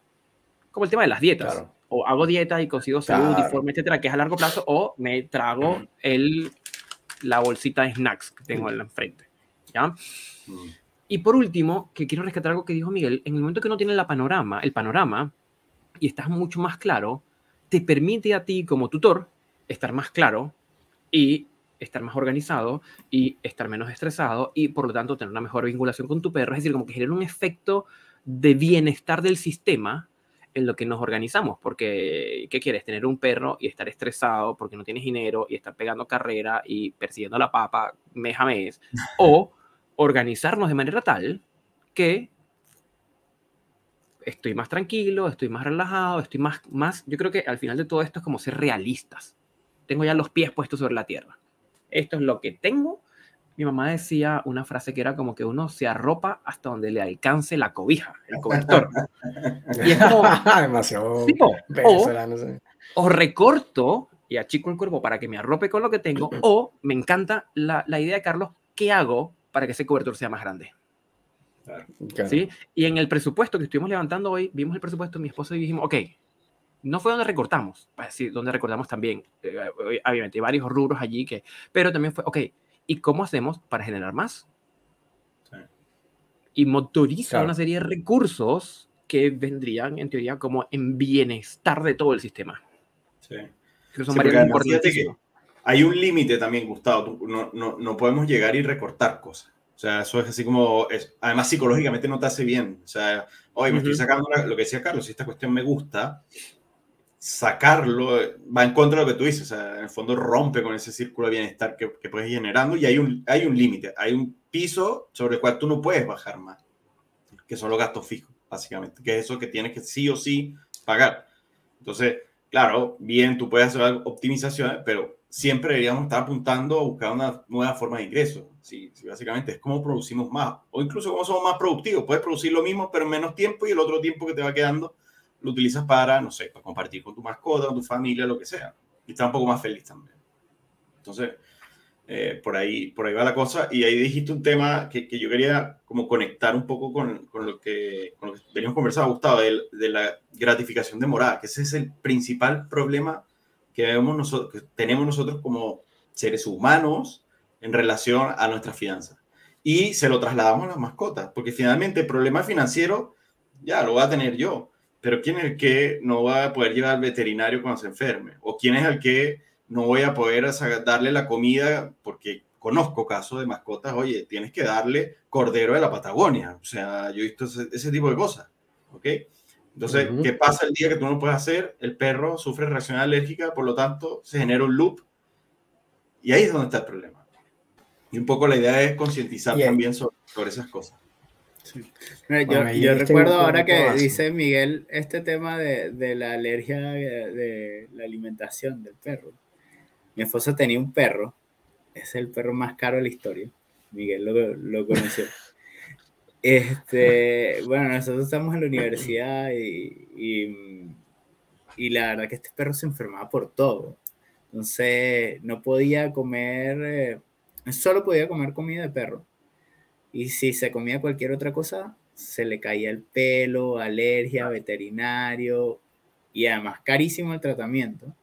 Como el tema de las dietas. o hago dieta y consigo salud, claro. etcétera, que es a largo plazo, o me trago el, la bolsita de snacks que tengo en la frente. ¿Ya? Y por último, que quiero rescatar algo que dijo Miguel, en el momento que no tiene la panorama, el panorama, y estás mucho más claro, te permite a ti como tutor estar más claro y estar más organizado y estar menos estresado y por lo tanto tener una mejor vinculación con tu perro. Es decir, como que genera un efecto de bienestar del sistema en lo que nos organizamos, porque ¿qué quieres? Tener un perro y estar estresado porque no tienes dinero y estar pegando carrera y persiguiendo la papa mes a mes, o organizarnos de manera tal que estoy más tranquilo, estoy más relajado, estoy más, más, yo creo que al final de todo esto es como ser realistas. Tengo ya los pies puestos sobre la tierra. Esto es lo que tengo. Mi mamá decía una frase que era como que uno se arropa hasta donde le alcance la cobija, el cobertor. y es como... Demasiado... o, recorto y achico el cuerpo para que me arrope con lo que tengo, o me encanta la, la idea de Carlos, ¿qué hago para que ese cobertor sea más grande? ¿Sí? Y en el presupuesto que estuvimos levantando hoy, vimos el presupuesto, mi esposo y dijimos, ok, no fue donde recortamos, sí, donde recortamos también, eh, obviamente, hay varios rubros allí, que, pero también fue, ok, ¿y cómo hacemos para generar más? Y motoriza una serie de recursos que vendrían, en teoría, como en bienestar de todo el sistema. Sí. Que son que hay un límite también, Gustavo, no, no, no podemos llegar y recortar cosas. O sea, eso es así como, es, además psicológicamente no te hace bien. O sea, hoy me estoy sacando lo que decía Carlos, si esta cuestión me gusta, sacarlo va en contra de lo que tú dices. O sea, en el fondo rompe con ese círculo de bienestar que, que puedes ir generando y hay un, hay un límite, hay un piso sobre el cual tú no puedes bajar más, que son los gastos fijos, básicamente, que es eso que tienes que sí o sí pagar. Entonces, claro, bien, tú puedes hacer optimizaciones, pero siempre deberíamos estar apuntando a buscar una nueva forma de ingreso. Sí, básicamente es cómo producimos más, o incluso cómo somos más productivos. Puedes producir lo mismo, pero en menos tiempo, y el otro tiempo que te va quedando lo utilizas para, no sé, para compartir con tu mascota, con tu familia, lo que sea. Y estar un poco más feliz también. Entonces, eh, por, ahí, por ahí va la cosa. Y ahí dijiste un tema que, que yo quería como conectar un poco con, con, lo, que, con lo que conversando, Gustavo, de, de la gratificación demorada, que ese es el principal problema que, nosotros, que tenemos nosotros como seres humanos en relación a nuestras finanzas. Y se lo trasladamos a las mascotas, porque finalmente el problema financiero ya lo va a tener yo, pero ¿quién es el que no va a poder llevar al veterinario cuando se enferme? ¿O quién es el que no voy a poder darle la comida porque conozco casos de mascotas, oye, tienes que darle cordero de la Patagonia. O sea, yo he visto ese, ese tipo de cosas. ¿Ok? Entonces, ¿qué pasa el día que tú no puedes hacer? El perro sufre reacción alérgica, por lo tanto, se genera un loop. Y ahí es donde está el problema. Y un poco la idea es concientizar también sobre, esas cosas. yo, recuerdo ahora que dice Miguel este tema de, de, la alergia de, la alimentación del perro. Mi esposa tenía un perro, es el perro más caro de la historia. Miguel lo, lo conoció. Este, bueno, nosotros estamos en la universidad y, y, la verdad que este perro se enfermaba por todo. Entonces, no podía comer, eh, solo podía comer comida de perro. Y si se comía cualquier otra cosa, se le caía el pelo, alergia, veterinario y además carísimo el tratamiento.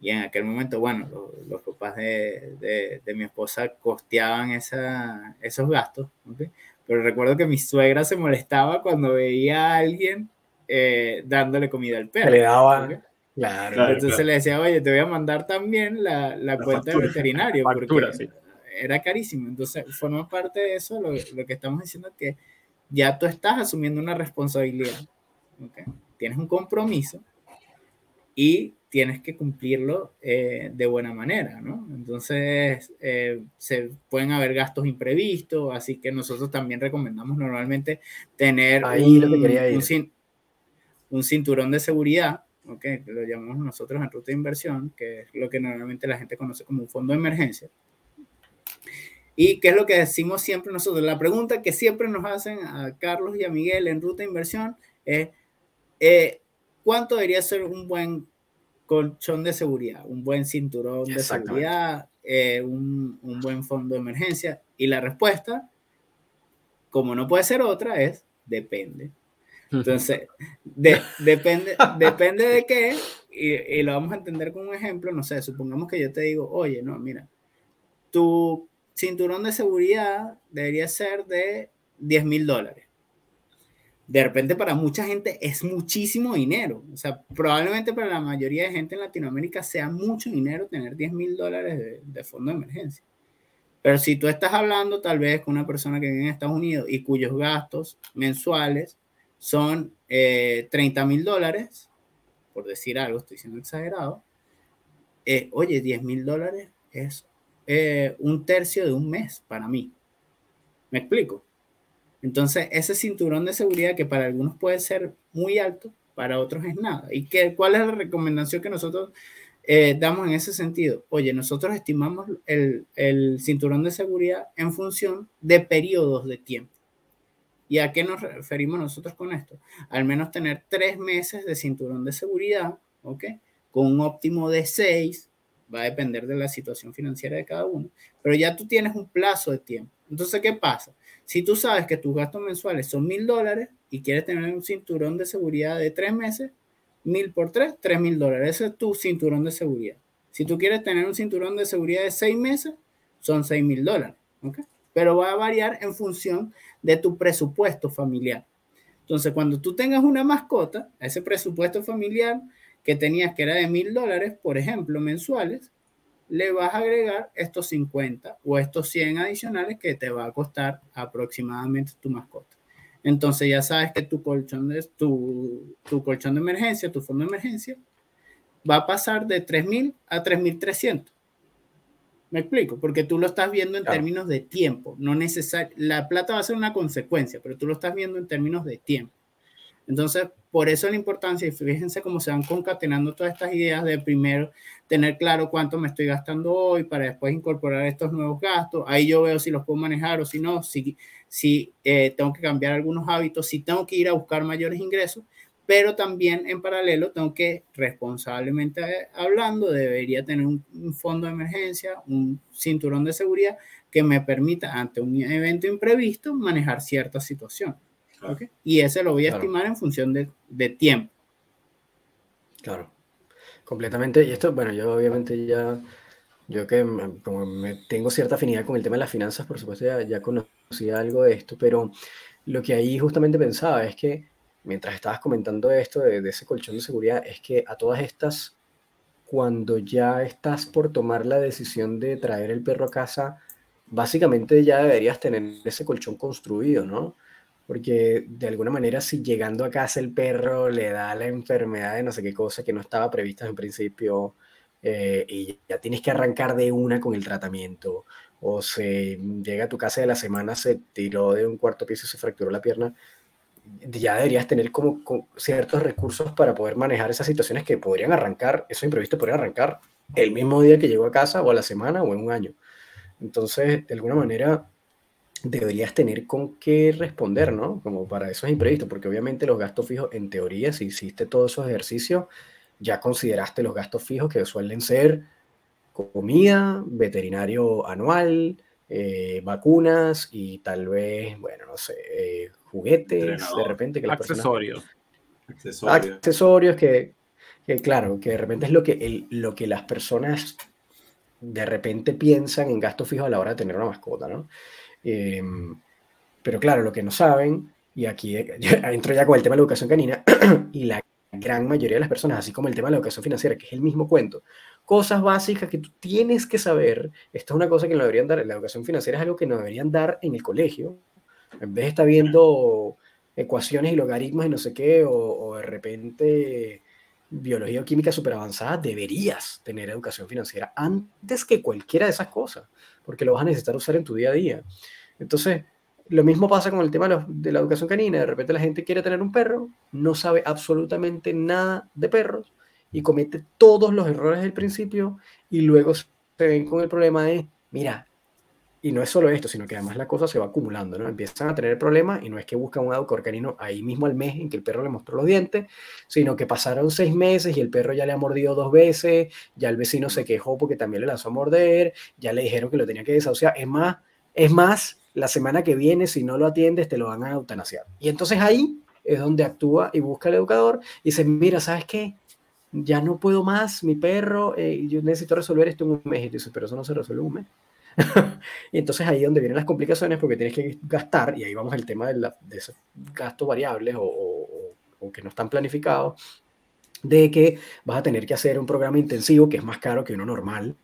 Y en aquel momento, bueno, los, papás de, de, de, mi esposa costeaban esa, esos gastos. ¿okay? Pero recuerdo que mi suegra se molestaba cuando veía a alguien eh, dándole comida al perro. Le daba. Claro, Entonces le decía, oye, te voy a mandar también la, la, cuenta del veterinario. porque era carísimo. Entonces, forma parte de eso. Lo, lo, que estamos diciendo es que ya tú estás asumiendo una responsabilidad. ¿okay? Tienes un compromiso y tienes que cumplirlo eh, de buena manera, ¿no? Entonces, eh, se pueden haber gastos imprevistos, así que nosotros también recomendamos normalmente tener un, un, cinturón de seguridad, ¿ok? Lo llamamos nosotros en ruta de inversión, que es lo que normalmente la gente conoce como un fondo de emergencia. ¿Y qué es lo que decimos siempre nosotros? La pregunta que siempre nos hacen a Carlos y a Miguel en ruta de inversión es, eh, ¿cuánto debería ser un buen colchón de seguridad, un buen cinturón de seguridad, eh, un, un, buen fondo de emergencia. Y la respuesta, como no puede ser otra, es depende. Entonces, depende, depende de qué, y, lo vamos a entender con un ejemplo, no sé, supongamos que yo te digo, oye, no, mira, tu cinturón de seguridad debería ser de 10 mil dólares. De repente para mucha gente es muchísimo dinero. O sea, probablemente para la mayoría de gente en Latinoamérica sea mucho dinero tener 10 mil dólares de, de fondo de emergencia. Pero si tú estás hablando tal vez con una persona que vive en Estados Unidos y cuyos gastos mensuales son 30 eh, mil dólares, por decir algo, estoy siendo exagerado, eh, oye, 10 mil dólares es eh, un tercio de un mes para mí. ¿Me explico? Entonces, ese cinturón de seguridad que para algunos puede ser muy alto, para otros es nada. ¿Y qué, cuál es la recomendación que nosotros damos en ese sentido? Oye, nosotros estimamos el, el cinturón de seguridad en función de periodos de tiempo. ¿Y a qué nos referimos nosotros con esto? Al menos tener tres meses de cinturón de seguridad, ¿ok? Con un óptimo de seis, va a depender de la situación financiera de cada uno, pero ya tú tienes un plazo de tiempo. Entonces, ¿qué pasa? Si tú sabes que tus gastos mensuales son mil dólares y quieres tener un cinturón de seguridad de tres meses, mil por tres, tres mil dólares. Ese es tu cinturón de seguridad. Si tú quieres tener un cinturón de seguridad de seis meses, son seis mil dólares. ¿ok? Pero va a variar en función de tu presupuesto familiar. Entonces, cuando tú tengas una mascota, ese presupuesto familiar que tenías que era de mil dólares, por ejemplo, mensuales, le vas a agregar estos 50 o estos 100 adicionales que te va a costar aproximadamente tu mascota. Entonces ya sabes que tu colchón de, tu, tu colchón de emergencia, tu fondo de emergencia, va a pasar de 3.000 a 3.300. Me explico, porque tú lo estás viendo en términos de tiempo, no necesario. La plata va a ser una consecuencia, pero tú lo estás viendo en términos de tiempo. Entonces, por eso la importancia, y fíjense cómo se van concatenando todas estas ideas de primero tener claro cuánto me estoy gastando hoy para después incorporar estos nuevos gastos. Ahí yo veo si los puedo manejar o si no, si, si eh, tengo que cambiar algunos hábitos, si tengo que ir a buscar mayores ingresos pero también en paralelo tengo que, responsablemente hablando, debería tener un, fondo de emergencia, un cinturón de seguridad que me permita, ante un evento imprevisto, manejar cierta situación. Y ese lo voy a estimar en función de, de, tiempo. Claro, completamente. Y esto, bueno, yo obviamente ya, yo que como me tengo cierta afinidad con el tema de las finanzas, por supuesto ya, ya conocía algo de esto, pero lo que ahí justamente pensaba es que mientras estabas comentando esto de, ese colchón de seguridad, es que a todas estas, cuando ya estás por tomar la decisión de traer el perro a casa, básicamente ya deberías tener ese colchón construido, ¿no? Porque de alguna manera si llegando a casa el perro le da la enfermedad de no sé qué cosa que no estaba prevista en principio eh, y ya tienes que arrancar de una con el tratamiento o se llega a tu casa de la semana, se tiró de un cuarto piso y se fracturó la pierna, ya deberías tener como, ciertos recursos para poder manejar esas situaciones que podrían arrancar, esos imprevistos podrían arrancar el mismo día que llegó a casa o a la semana o en un año. Entonces, de alguna manera, deberías tener con qué responder, ¿no? Como para esos imprevistos, porque obviamente los gastos fijos, en teoría, si hiciste todos esos ejercicios, ya consideraste los gastos fijos que suelen ser comida, veterinario anual, eh, vacunas y tal vez, bueno, no sé, eh, juguetes, de repente que accesorios. accesorios. que, claro, que de repente es lo que, lo que las personas de repente piensan en gasto fijo a la hora de tener una mascota, ¿no? Em, pero claro, lo que no saben, y aquí entro ya con el tema de la educación canina, y la gran mayoría de las personas, así como el tema de la educación financiera, que es el mismo cuento, cosas básicas que tú tienes que saber, esta es una cosa que no deberían dar, la educación financiera es algo que no deberían dar en el colegio, en vez de estar viendo ecuaciones y logaritmos y no sé qué, o, de repente biología o química súper avanzada, deberías tener educación financiera antes que cualquiera de esas cosas, porque lo vas a necesitar usar en tu día a día. Entonces, lo mismo pasa con el tema de la educación canina. De repente la gente quiere tener un perro, no sabe absolutamente nada de perros y comete todos los errores del principio y luego se ven con el problema de, mira, y no es solo esto, sino que además la cosa se va acumulando, ¿no? Empiezan a tener problemas y no es que buscan un educador canino ahí mismo al mes en que el perro le mostró los dientes, sino que pasaron seis meses y el perro ya le ha mordido dos veces, ya el vecino se quejó porque también le lanzó a morder, ya le dijeron que lo tenía que desahuciar. Es más, es más, la semana que viene, si no lo atiendes, te lo van a eutanasiar. Y entonces ahí es donde actúa y busca el educador y dice, mira, ¿sabes qué? Ya no puedo más, mi perro, eh, yo necesito resolver esto en un mes. Y dice, pero eso no se resuelve en un mes. y entonces ahí es donde vienen las complicaciones porque tienes que gastar, y ahí vamos al tema de, la, de esos gastos variables o, o que no están planificados, de que vas a tener que hacer un programa intensivo que es más caro que uno normal,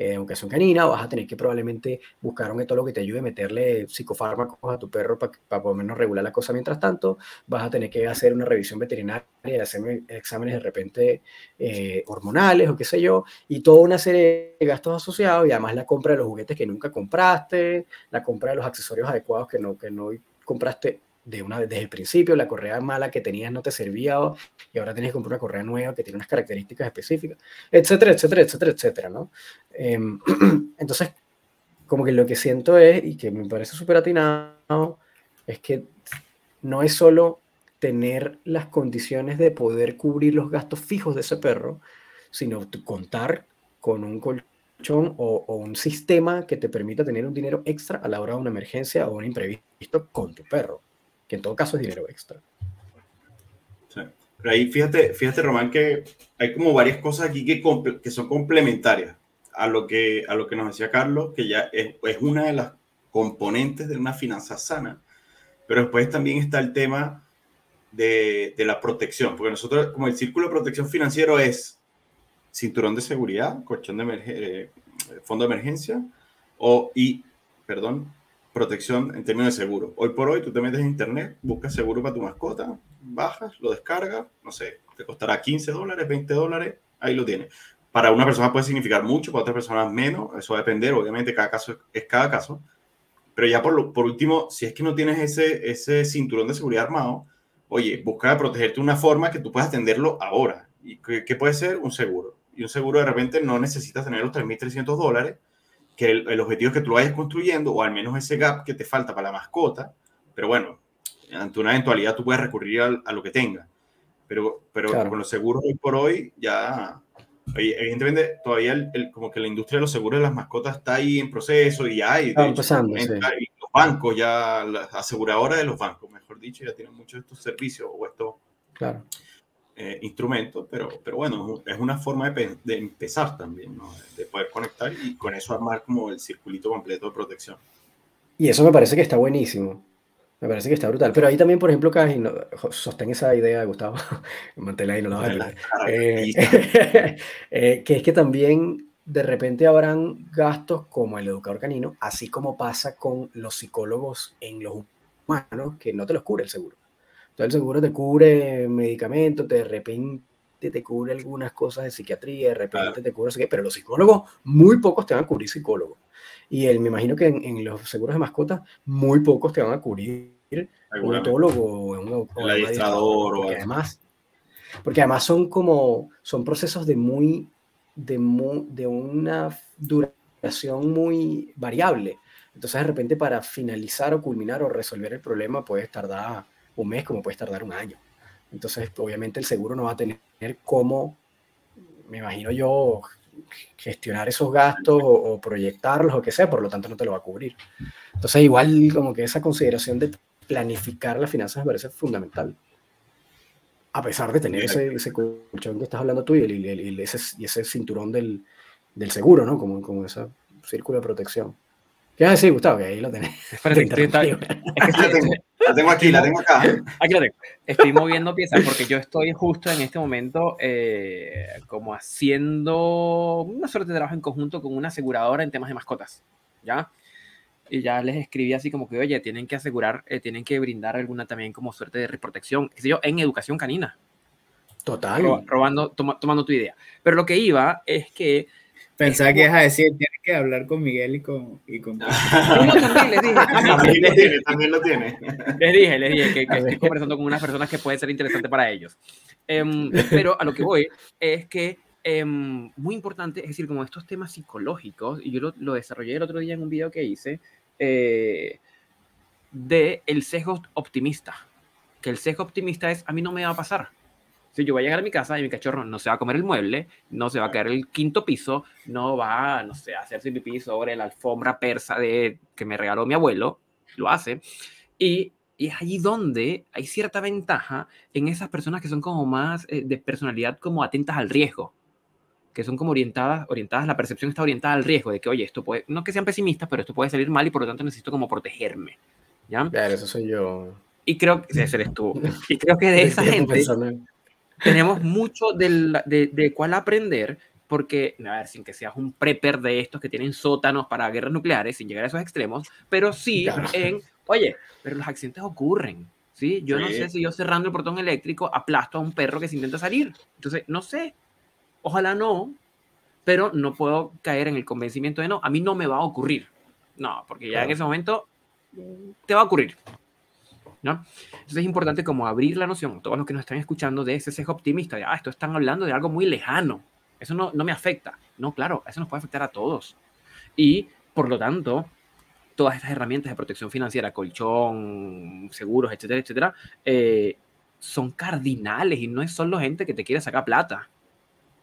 eh, educación canina, vas a tener que probablemente buscar un etólogo que te ayude a meterle psicofármacos a tu perro para pa por lo menos regular la cosa mientras tanto, vas a tener que hacer una revisión veterinaria y hacer exámenes de repente eh, hormonales o qué sé yo, y toda una serie de gastos asociados y además la compra de los juguetes que nunca compraste, la compra de los accesorios adecuados que no, que no compraste de una desde el principio, la correa mala que tenías no te servía y ahora tienes que comprar una correa nueva que tiene unas características específicas, etcétera, etcétera, etcétera, etcétera, ¿no? Em, entonces, como que lo que siento es, y que me parece súper atinado, es que no es solo tener las condiciones de poder cubrir los gastos fijos de ese perro, sino contar con un colchón o, o, un sistema que te permita tener un dinero extra a la hora de una emergencia o un imprevisto con tu perro que en todo caso es dinero extra. Sí. Pero ahí fíjate, fíjate Román, que hay como varias cosas aquí que, que son complementarias a lo, que, a lo que nos decía Carlos, que ya es, es una de las componentes de una finanza sana. Pero después también está el tema de, de, la protección, porque nosotros, como el círculo de protección financiero es cinturón de seguridad, colchón de eh, fondo de emergencia, o, y, perdón, protección en términos de seguro. Hoy por hoy tú te metes en internet, buscas seguro para tu mascota, bajas, lo descargas, no sé, te costará 15 dólares, 20 dólares, ahí lo tienes. Para una persona puede significar mucho, para otras personas menos, eso va a depender, obviamente cada caso es cada caso. Pero ya por, lo, por último, si es que no tienes ese, ese cinturón de seguridad armado, oye, busca protegerte de una forma que tú puedas atenderlo ahora. ¿Y qué, qué puede ser? Un seguro. Y un seguro de repente no necesitas tener los 3.300 dólares, que el, objetivo es que tú lo vayas construyendo, o al menos ese gap que te falta para la mascota, pero bueno, ante una eventualidad tú puedes recurrir a, lo que tenga. Pero, pero con los seguros hoy por hoy ya, evidentemente todavía el, como que la industria de los seguros de las mascotas está ahí en proceso y hay, de hecho, los bancos ya, las aseguradoras de los bancos, mejor dicho, ya tienen muchos de estos servicios o estos claro eh, instrumentos, pero, pero bueno, es una forma de, de empezar también, ¿no? de poder conectar y con eso armar como el circulito completo de protección. Y eso me parece que está buenísimo. Me parece que está brutal. Pero ahí también, por ejemplo, casi no, sostén esa idea, Gustavo. Manténla ahí, no la vas a eh, eh, que es que también de repente habrán gastos como el educador canino, así como pasa con los psicólogos en los humanos, que no te los cubre el seguro el seguro te cubre medicamentos, de repente te cubre algunas cosas de psiquiatría, de repente te cubre, pero los psicólogos, muy pocos te van a cubrir psicólogos. Y me imagino que en, los seguros de mascotas, muy pocos te van a cubrir un otólogo o un, administrador. Porque, además, porque además son como, son procesos de muy, de, de una duración muy variable. Entonces, de repente, para finalizar o culminar o resolver el problema, puedes tardar un mes como puede tardar un año. Entonces, obviamente el seguro no va a tener cómo, me imagino yo, gestionar esos gastos o, proyectarlos o que sea, por lo tanto no te lo va a cubrir. Entonces, igual como que esa consideración de planificar las finanzas me parece fundamental. A pesar de tener ese, ese colchón que estás hablando tú y, el, ese, y ese, cinturón del, del, seguro, ¿no? Como, como ese círculo de protección. ¿Qué vas a decir, Gustavo? Que ahí lo tenés. La tengo aquí, la tengo acá. Aquí la tengo. Estoy moviendo piezas porque yo estoy justo en este momento eh, como haciendo una suerte de trabajo en conjunto con una aseguradora en temas de mascotas. ¿Ya? Y ya les escribí así como que, oye, tienen que asegurar, eh, tienen que brindar alguna también como suerte de reprotección, qué sé yo, en educación canina. Total. Robando, tomando tu idea. Pero lo que iba es que Pensaba que ibas a decir, tienes que hablar con Miguel y con... Y con... también les dije. También lo tiene, también lo tiene. Les dije, les dije que, estoy conversando con unas personas que puede ser interesante para ellos. Um, pero a lo que voy es que um, muy importante, es decir, como estos temas psicológicos, y yo lo, lo desarrollé el otro día en un video que hice, eh, de el sesgo optimista. Que el sesgo optimista es, a mí no me va a pasar si yo voy a llegar a mi casa y mi cachorro no se va a comer el mueble, no se va a caer el quinto piso, no va, no sé, a hacerse pipí sobre la alfombra persa de, que me regaló mi abuelo, lo hace. Y, Y es allí donde hay cierta ventaja en esas personas que son como más eh, de personalidad como atentas al riesgo, que son como orientadas, orientadas, la percepción está orientada al riesgo de que, oye, esto puede, no que sean pesimistas, pero esto puede salir mal y por lo tanto necesito como protegerme. ¿ya? Claro, eso soy yo. Y creo que ese eres tú. Y creo que de esa gente tenemos mucho de, de cuál aprender, porque, a ver, sin que seas un prepper de estos que tienen sótanos para guerras nucleares, sin llegar a esos extremos, pero sí en, oye, pero los accidentes ocurren, ¿sí? Yo no sé si yo cerrando el portón eléctrico aplasto a un perro que se intenta salir. Entonces, no sé, ojalá no, pero no puedo caer en el convencimiento de no, a mí no me va a ocurrir. No, porque ya en ese momento te va a ocurrir. ¿No? Entonces es importante como abrir la noción, todos los que nos están escuchando, de ese sesgo optimista, de, ah, esto están hablando de algo muy lejano, eso no, no me afecta. No, claro, eso nos puede afectar a todos. Y, por lo tanto, todas estas herramientas de protección financiera, colchón, seguros, etcétera, etcétera, eh, son cardinales y no es solo gente que te quiere sacar plata.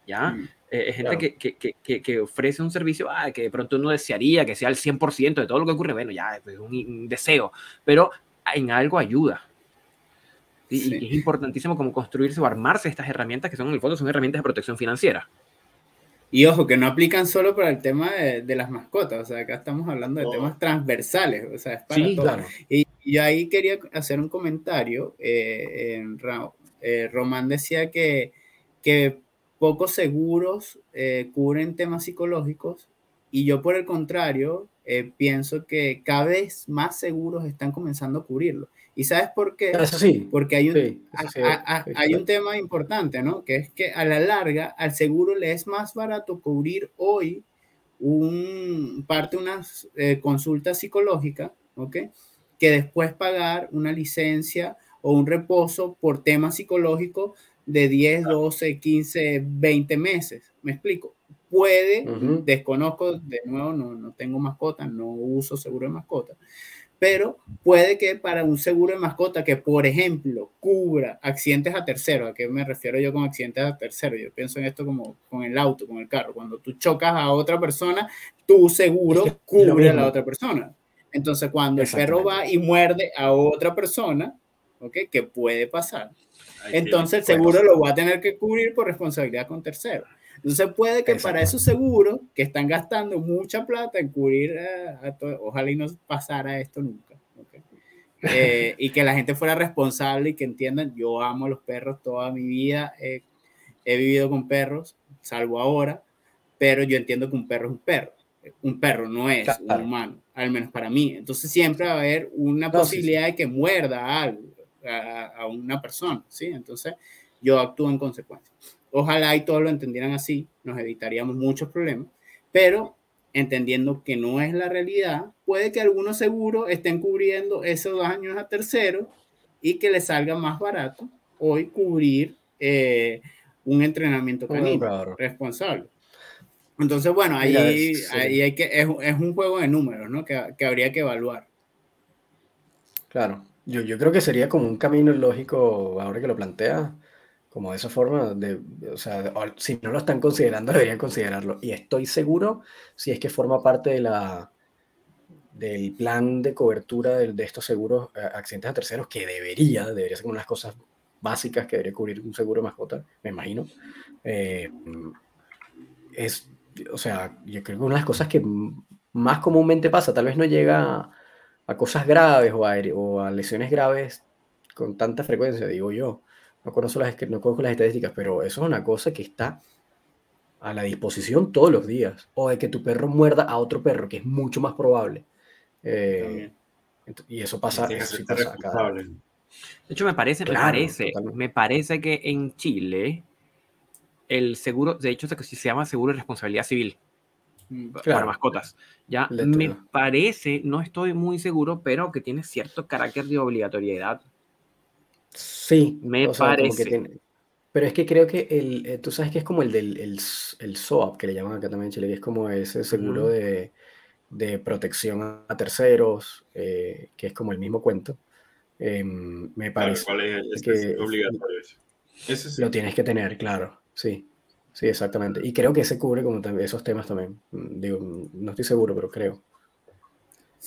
¿Ya? Mm, eh, es gente que, que, que, que, ofrece un servicio ah, que de pronto uno desearía que sea el 100% de todo lo que ocurre. Bueno, ya es un, un deseo, pero en algo ayuda. Y, y, es importantísimo como construirse o armarse estas herramientas que son en el fondo son herramientas de protección financiera. Y ojo, que no aplican solo para el tema de, las mascotas, o sea, acá estamos hablando de temas transversales, o sea, es para sí, Claro. Y, y, ahí quería hacer un comentario. Eh, eh, Román decía que, que pocos seguros eh, cubren temas psicológicos, y yo por el contrario, pienso que cada vez más seguros están comenzando a cubrirlo. ¿Y sabes por qué? Eso sí. Porque hay un, hay un tema importante, ¿no? Que es que a la larga al seguro le es más barato cubrir hoy un, parte de una eh, consulta psicológica, ¿ok? Que después pagar una licencia o un reposo por tema psicológico de 10, 12, 15, 20 meses. ¿Me explico? Puede, desconozco, de nuevo, no, no tengo mascota, no uso seguro de mascota, pero puede que para un seguro de mascota que, por ejemplo, cubra accidentes a terceros, ¿a qué me refiero yo con accidentes a terceros? Yo pienso en esto como con el auto, con el carro. Cuando tú chocas a otra persona, tu seguro cubre a la otra persona. Entonces, cuando el perro va y muerde a otra persona, ¿ok? ¿Qué puede pasar? Entonces, el seguro lo va a tener que cubrir por responsabilidad con terceros. Entonces puede que para esos seguros que están gastando mucha plata en cubrir a, todo, ojalá y no pasara esto nunca. Eh, y que la gente fuera responsable y que entiendan, yo amo los perros toda mi vida, he vivido con perros, salvo ahora, pero yo entiendo que un perro es un perro. Un perro no es un humano, al menos para mí. Entonces siempre va a haber una posibilidad de que muerda a algo, a, a una persona, ¿sí? Entonces yo actúo en consecuencia. Ojalá y todos lo entendieran así, nos evitaríamos muchos problemas, pero entendiendo que no es la realidad, puede que algunos seguros estén cubriendo esos daños a terceros y que les salga más barato hoy cubrir eh, un entrenamiento canino responsable. Entonces, bueno, ahí, ahí hay que, es, es, un juego de números, ¿no? Que, que, habría que evaluar. Claro, yo, yo creo que sería como un camino lógico, ahora que lo plantea, como de esa forma, de, o sea, si no lo están considerando, deberían considerarlo. Y estoy seguro, si es que forma parte de la, del plan de cobertura de, de estos seguros eh, accidentes a terceros, que debería, debería ser de las cosas básicas que debería cubrir un seguro de mascota, me imagino. Eh, es, o sea, yo creo que una de las cosas que más comúnmente pasa, tal vez no llega a, cosas graves o a, o a lesiones graves con tanta frecuencia, digo yo, no conozco, las, no conozco las estadísticas, pero eso es una cosa que está a la disposición todos los días. O de que tu perro muerda a otro perro, que es mucho más probable. Eh, y eso pasa, De hecho, me parece, me parece, me parece que en Chile el seguro, de hecho, se llama seguro de responsabilidad civil mm, para mascotas. Ya me parece, no estoy muy seguro, pero que tiene cierto carácter de obligatoriedad. Sí, me parece. Pero es que creo que el, eh, tú sabes que es como el del el, el SOAP, que le llaman acá también en Chile, que es como ese seguro de, de, protección a terceros, eh, que es como el mismo cuento. Em, me parece que es obligatorio Lo tienes que tener, claro, sí. Sí, exactamente. Y creo que se cubre como esos temas también. Mm, digo, no estoy seguro, pero creo.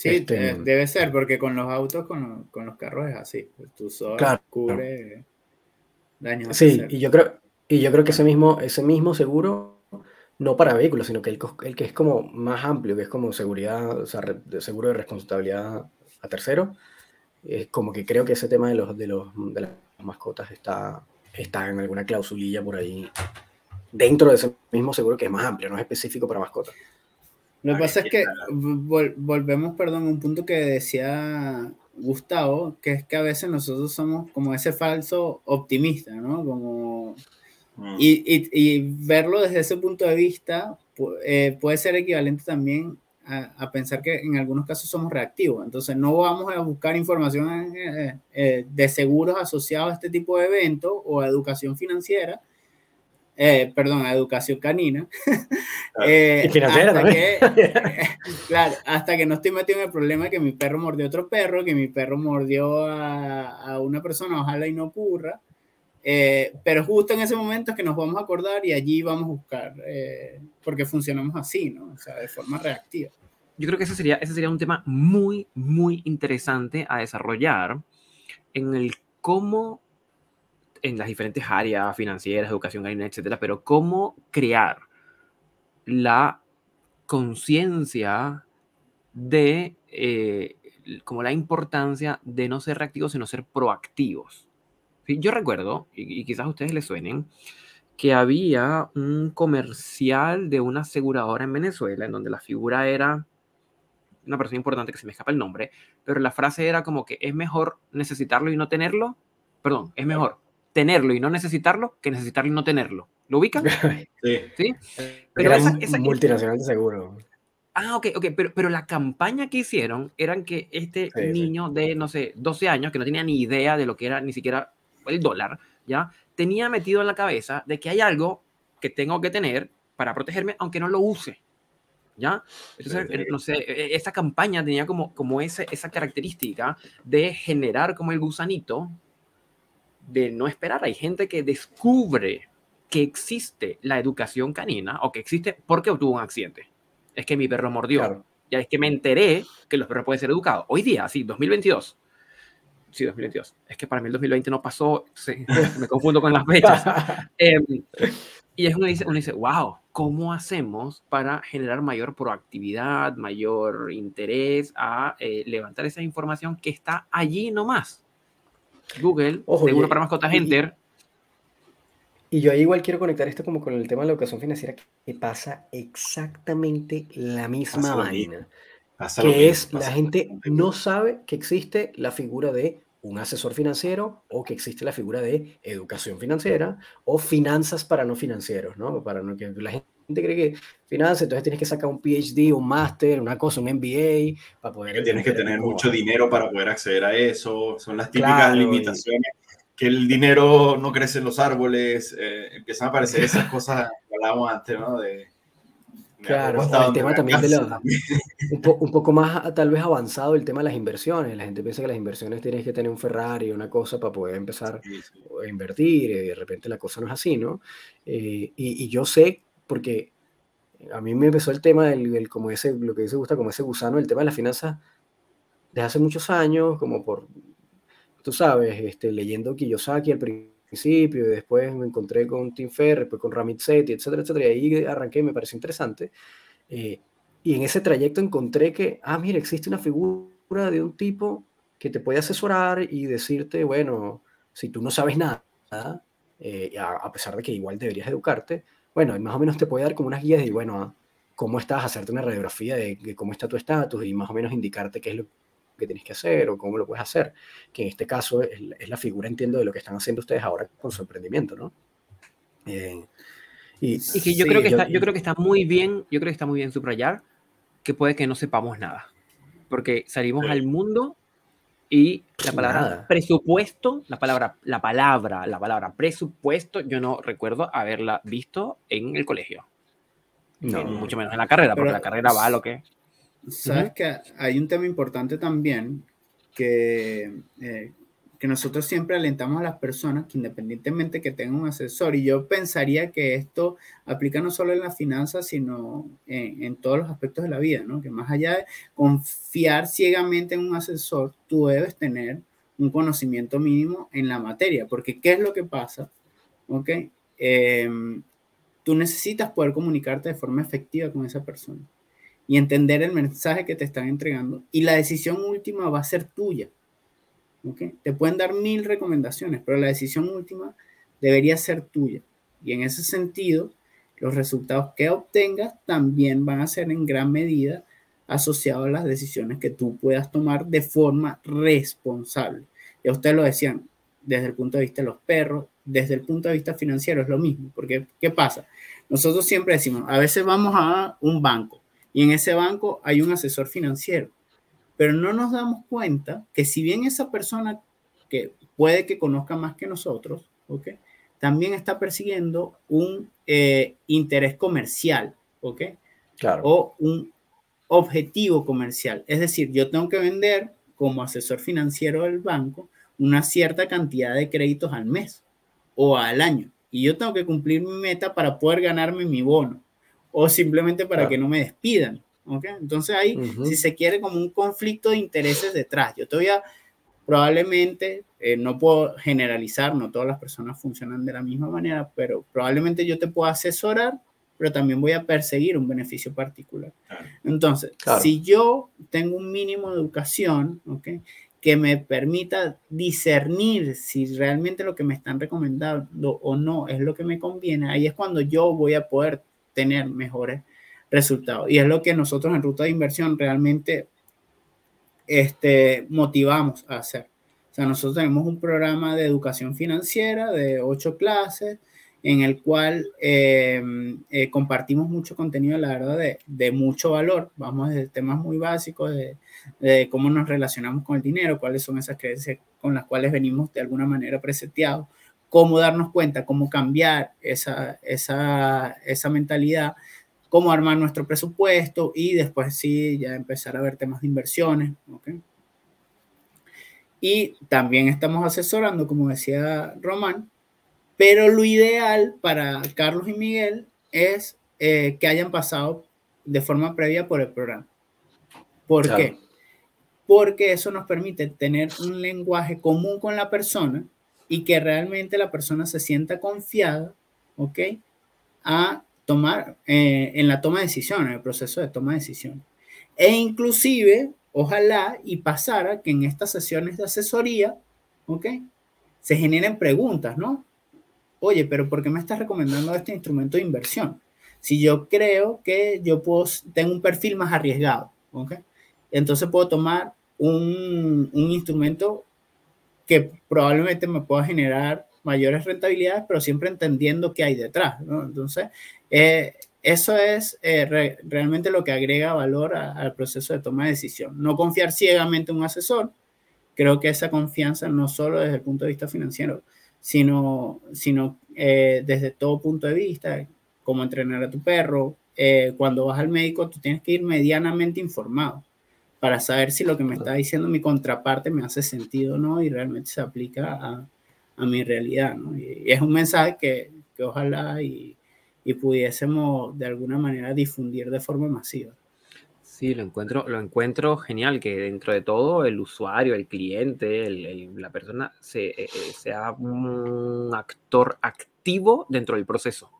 Sí, este, debe ser, porque con los autos, con, con los carros es así. Tu claro, cubre daños. Sí, y yo creo, y yo creo que ese mismo, ese mismo seguro, no para vehículos, sino que el, el que es como más amplio, que es como seguridad, o sea, de seguro de responsabilidad a tercero, es como que creo que ese tema de los de los de las mascotas está, está en alguna clausulilla por ahí dentro de ese mismo seguro que es más amplio, no es específico para mascotas. Lo que pasa es que volvemos, perdón, a un punto que decía Gustavo, que es que a veces nosotros somos como ese falso optimista, ¿no? Como, mm. y, y, verlo desde ese punto de vista eh, puede ser equivalente también a, pensar que en algunos casos somos reactivos. Entonces no vamos a buscar información eh, eh, de seguros asociados a este tipo de eventos o a educación financiera, eh, perdón, a educación canina. y financiera también. claro, hasta que no estoy metido en el problema de que mi perro mordió a otro perro, que mi perro mordió a, a una persona, ojalá y no ocurra. pero justo en ese momento es que nos vamos a acordar y allí vamos a buscar, porque funcionamos así, ¿no? O sea, de forma reactiva yo creo que ese sería, ese sería un tema muy, muy interesante a desarrollar en el cómo, en las diferentes áreas financieras, educación, etcétera, pero cómo crear la conciencia de eh, como la importancia de no ser reactivos, sino ser proactivos. Yo recuerdo, y, y, quizás a ustedes les suenen, que había un comercial de una aseguradora en Venezuela en donde la figura era una persona importante que se me escapa el nombre, pero la frase era como que es mejor necesitarlo y no tenerlo, perdón, es mejor tenerlo y no necesitarlo que necesitarlo y no tenerlo. ¿Lo ubican? Sí. ¿Sí? Pero esa, esa, multinacional de seguro. Ah, ok, ok, pero, pero la campaña que hicieron eran que este niño de, no sé, 12 años, que no tenía ni idea de lo que era ni siquiera el dólar, ¿ya? Tenía metido en la cabeza de que hay algo que tengo que tener para protegerme, aunque no lo use. ¿ya? Entonces, eh, no sé, e, e, esta campaña tenía como, como ese, esa característica de generar como el gusanito de no esperar. Hay gente que descubre que existe la educación canina o que existe porque tuvo un accidente. Es que mi perro mordió. Ya es que me enteré que los perros pueden ser educados. Hoy día, sí, 2022. Sí, 2022. Es que para mí el 2020 no pasó, me confundo con las fechas. Em, y es uno dice, uno dice, wow, ¿cómo hacemos para generar mayor proactividad, mayor interés a eh, levantar esa información que está allí nomás? Google, seguro para mascotas, Enter. Y yo ahí igual quiero conectar esto como con el tema de la educación financiera, que pasa exactamente la misma vaina. Que es, la gente no sabe que existe la figura de un asesor financiero o que existe la figura de educación financiera o finanzas para no financieros, ¿no? Para no que la gente cree que finanzas, entonces tienes que sacar un PhD, un máster, una cosa, un MBA para poder... tienes que tener mucho dinero para poder acceder a eso, son las típicas limitaciones, que el dinero no crece en los árboles, eh, empiezan a aparecer esas cosas que hablábamos antes, ¿no? De, Claro, el tema también de la, un, poco más tal vez avanzado el tema de las inversiones. La gente piensa que las inversiones tienes que tener un Ferrari, una cosa para poder empezar a invertir y de repente la cosa no es así, ¿no? Eh, y, yo sé, porque a mí me empezó el tema del, como ese, lo que dice gusta, como ese gusano, el tema de las finanzas desde hace muchos años, como por, tú sabes, este, leyendo Kiyosaki al principio y después me encontré con Tim Ferriss, después con Ramit Sethi, etcétera, etcétera, y ahí arranqué me pareció interesante. Eh, y en ese trayecto encontré que, ah, mira, existe una figura de un tipo que te puede asesorar y decirte, bueno, si tú no sabes nada, eh, a, pesar de que igual deberías educarte, bueno, más o menos te puede dar como unas guías de, bueno, cómo estás, hacerte una radiografía de, de cómo está tu estatus y más o menos indicarte qué es lo que tienes que hacer o cómo lo puedes hacer, que en este caso es, la figura, entiendo, de lo que están haciendo ustedes ahora con su emprendimiento, ¿no? Eh, y, que yo, creo que está, yo creo que está muy bien, yo creo que está muy bien subrayar que puede que no sepamos nada, porque salimos al mundo y la palabra presupuesto, la palabra, la palabra, la palabra presupuesto, yo no recuerdo haberla visto en el colegio. No. mucho menos en la carrera, porque la carrera va a lo que Sabes que hay un tema importante también que, eh, que nosotros siempre alentamos a las personas que independientemente que tengan un asesor, y yo pensaría que esto aplica no solo en las finanzas, sino en, todos los aspectos de la vida, ¿no? Que más allá de confiar ciegamente en un asesor, tú debes tener un conocimiento mínimo en la materia, porque ¿qué es lo que pasa? ¿Ok? Em, tú necesitas poder comunicarte de forma efectiva con esa persona y entender el mensaje que te están entregando, y la decisión última va a ser tuya te pueden dar mil recomendaciones, pero la decisión última debería ser tuya. Y en ese sentido, los resultados que obtengas también van a ser en gran medida asociados a las decisiones que tú puedas tomar de forma responsable. Ya ustedes lo decían, desde el punto de vista de los perros, desde el punto de vista financiero es lo mismo, porque ¿qué pasa? Nosotros siempre decimos, a veces vamos a un banco y en ese banco hay un asesor financiero pero no nos damos cuenta que si bien esa persona que puede que conozca más que nosotros, ¿ok? También está persiguiendo un eh, interés comercial, ¿ok? Claro. O un objetivo comercial. Es decir, yo tengo que vender como asesor financiero del banco una cierta cantidad de créditos al mes o al año. Y yo tengo que cumplir mi meta para poder ganarme mi bono o simplemente para que no me despidan. Entonces ahí, si se quiere, como un conflicto de intereses detrás. Yo todavía probablemente, eh, no puedo generalizar, no todas las personas funcionan de la misma manera, pero probablemente yo te puedo asesorar, pero también voy a perseguir un beneficio particular. Entonces, si yo tengo un mínimo de educación, ¿okay? que me permita discernir si realmente lo que me están recomendando o no es lo que me conviene, ahí es cuando yo voy a poder tener mejores resultados. Y es lo que nosotros en Ruta de Inversión realmente este, motivamos a hacer. O sea, nosotros tenemos un programa de educación financiera de ocho clases en el cual eh, eh, compartimos mucho contenido, la verdad, de, de, mucho valor. Vamos desde temas muy básicos de, de, cómo nos relacionamos con el dinero, cuáles son esas creencias con las cuales venimos de alguna manera preseteados, cómo darnos cuenta, cómo cambiar esa, esa, esa mentalidad cómo armar nuestro presupuesto y después sí, ya empezar a ver temas de inversiones. ¿okay? Y también estamos asesorando, como decía Román, pero lo ideal para Carlos y Miguel es eh, que hayan pasado de forma previa por el programa. ¿Por qué? Porque eso nos permite tener un lenguaje común con la persona y que realmente la persona se sienta confiada, ¿ok? A tomar, eh, en la toma de decisiones, en el proceso de toma de decisiones. E inclusive, ojalá y pasara que en estas sesiones de asesoría, ¿ok? Se generen preguntas, ¿no? Oye, pero ¿por qué me estás recomendando este instrumento de inversión? Si yo creo que yo puedo, tengo un perfil más arriesgado, ¿ok? Entonces puedo tomar un, un instrumento que probablemente me pueda generar mayores rentabilidades, pero siempre entendiendo qué hay detrás, ¿no? Entonces, eh, eso es eh, realmente lo que agrega valor al proceso de toma de decisión. No confiar ciegamente en un asesor. Creo que esa confianza no solo desde el punto de vista financiero, sino, sino eh, desde todo punto de vista, como entrenar a tu perro. cuando vas al médico, tú tienes que ir medianamente informado para saber si lo que me está diciendo mi contraparte me hace sentido o no y realmente se aplica a, a mi realidad. ¿no? Y, es un mensaje que, que ojalá y, y, pudiésemos de alguna manera difundir de forma masiva. Sí, lo encuentro, lo encuentro genial que dentro de todo el usuario, el cliente, el, la persona se, eh, eh, sea un actor activo dentro del proceso.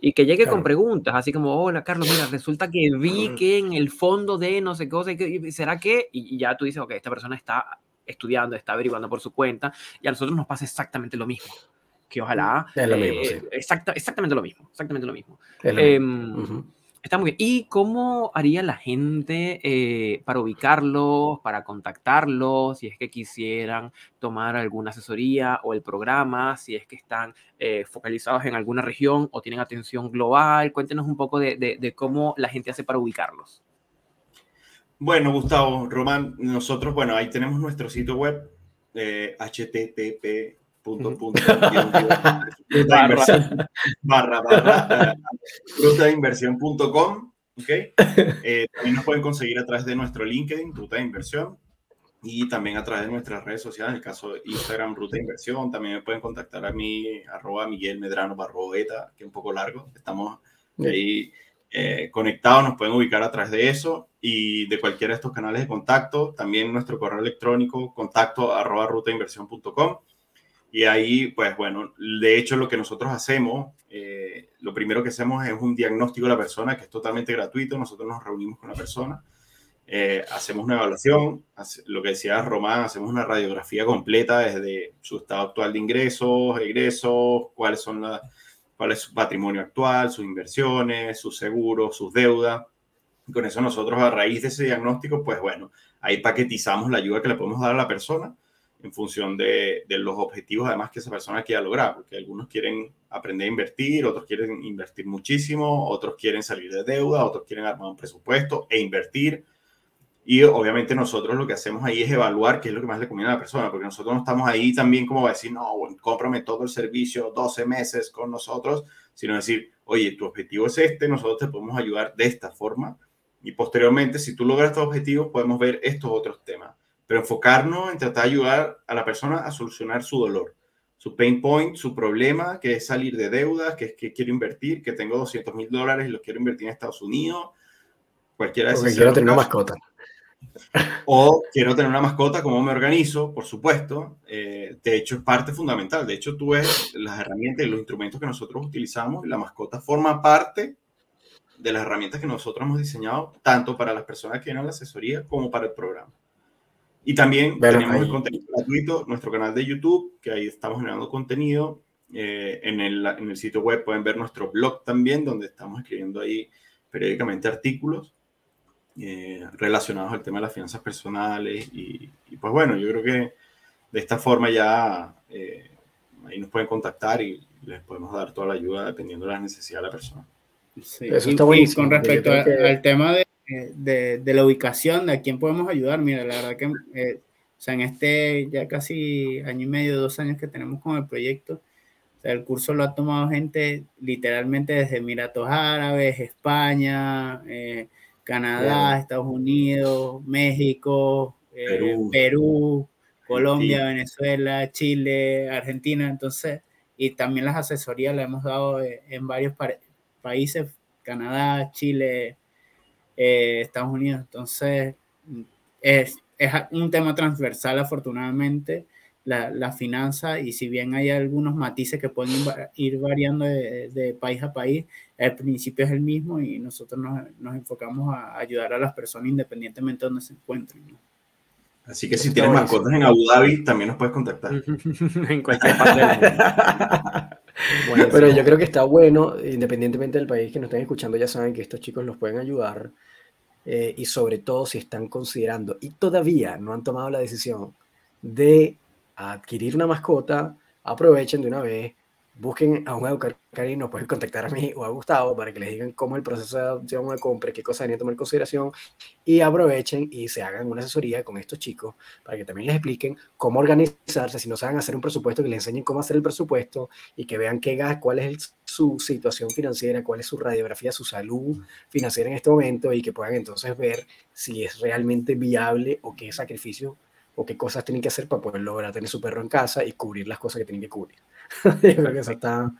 Y que llegue con preguntas, así como, hola Carlos, mira, resulta que vi que en el fondo de no sé qué, ¿será que? Y ya tú dices, ok, esta persona está estudiando, está averiguando por su cuenta, y a nosotros nos pasa exactamente lo mismo. Que ojalá... Es lo mismo, eh, exactamente lo mismo, exactamente lo mismo. Em, está muy bien. ¿Y cómo haría la gente eh, para ubicarlos, para contactarlos, si es que quisieran tomar alguna asesoría o el programa, si es que están eh, focalizados en alguna región o tienen atención global? Cuéntenos un poco de, de cómo la gente hace para ubicarlos. Bueno, Gustavo, Román, nosotros, bueno, ahí tenemos nuestro sitio web, eh, http barra. barra rutainversión.com ok. Eh, también nos pueden conseguir a través de nuestro LinkedIn Ruta de Inversión y también a través de nuestras redes sociales, en el caso de Instagram, Ruta Inversión, también me pueden contactar a mí, arroba Miguel Medrano Barroeta, que es un poco largo, estamos ahí eh, conectados, nos pueden ubicar a través de eso y de cualquiera de estos canales de contacto, también nuestro correo electrónico, contacto arroba rutainversión.com. Y ahí, pues bueno, de hecho lo que nosotros hacemos, eh, lo primero que hacemos es un diagnóstico de la persona que es totalmente gratuito, nosotros nos reunimos con la persona eh, hacemos una evaluación, lo que decía Román, hacemos una radiografía completa desde su estado actual de ingresos, egresos, cuáles son la, cuál es su patrimonio actual, sus inversiones, sus seguros, sus deudas. Y con eso nosotros a raíz de ese diagnóstico, pues bueno, ahí paquetizamos la ayuda que le podemos dar a la persona en función de, los objetivos además que esa persona quiera lograr, porque algunos quieren aprender a invertir, otros quieren invertir muchísimo, otros quieren salir de deuda, otros quieren armar un presupuesto e invertir. Y obviamente nosotros lo que hacemos ahí es evaluar qué es lo que más le conviene a la persona, porque nosotros no estamos ahí también como a decir, no, bueno, cómprame todo el servicio 12 meses con nosotros, sino decir, oye, tu objetivo es este, nosotros te podemos ayudar de esta forma. Y posteriormente, si tú logras estos objetivos, podemos ver estos otros temas. Pero enfocarnos en tratar de ayudar a la persona a solucionar su dolor, su pain point, su problema, que es salir de deudas, que es que quiero invertir, que tengo 200 mil dólares y los quiero invertir en Estados Unidos. Cualquiera de esos. quiero tener una mascota. O quiero tener una mascota, ¿cómo me organizo? Por supuesto. Eh, de hecho, es parte fundamental. De hecho, tú ves las herramientas y los instrumentos que nosotros utilizamos la mascota forma parte de las herramientas que nosotros hemos diseñado, tanto para las personas que vienen a la asesoría como para el programa. Y también tenemos el contenido gratuito, nuestro canal de YouTube, que ahí estamos generando contenido. Eh, en, el, en el sitio web pueden ver nuestro blog también, donde estamos escribiendo ahí periódicamente artículos. Eh, relacionados al tema de las finanzas personales y, pues bueno, yo creo que de esta forma ya eh, ahí nos pueden contactar y les podemos dar toda la ayuda dependiendo de la necesidad de la persona. Sí. Eso está y, con respecto al tema de, de, de, la ubicación, de a quién podemos ayudar, mira, la verdad que eh, o sea, en este ya casi año y medio, dos años que tenemos con el proyecto, o sea, el curso lo ha tomado gente literalmente desde Emiratos Árabes, España, eh, Canadá, Estados Unidos, México, eh, Perú, Colombia, Venezuela, Chile, Argentina, entonces, y también las asesorías las hemos dado eh, en varios países, Canadá, Chile, eh, Estados Unidos, entonces es, es un tema transversal afortunadamente la, la, finanza y si bien hay algunos matices que pueden ir variando de, país a país, el principio es el mismo y nosotros nos, nos, enfocamos a ayudar a las personas independientemente de donde se encuentren. Así que si tienes mascotas en Abu Dhabi, también nos puedes contactar. en cualquier parte del mundo. Pero yo creo que está bueno, independientemente del país que nos estén escuchando, ya saben que estos chicos los pueden ayudar. Eh, y sobre todo si están considerando y todavía no han tomado la decisión de adquirir una mascota, aprovechen de una vez, busquen a un educador canino, pueden contactar a mí o a Gustavo para que les digan cómo es el proceso de adopción o de compra, qué cosas deberían tomar en consideración y aprovechen y se hagan una asesoría con estos chicos para que también les expliquen cómo organizarse, si no saben hacer un presupuesto, que les enseñen cómo hacer el presupuesto y que vean qué gas, cuál es su situación financiera, cuál es su radiografía, su salud financiera en este momento y que puedan entonces ver si es realmente viable o qué sacrificio o qué cosas tienen que hacer para poder lograr tener su perro en casa y cubrir las cosas que tienen que cubrir. yo creo que eso está,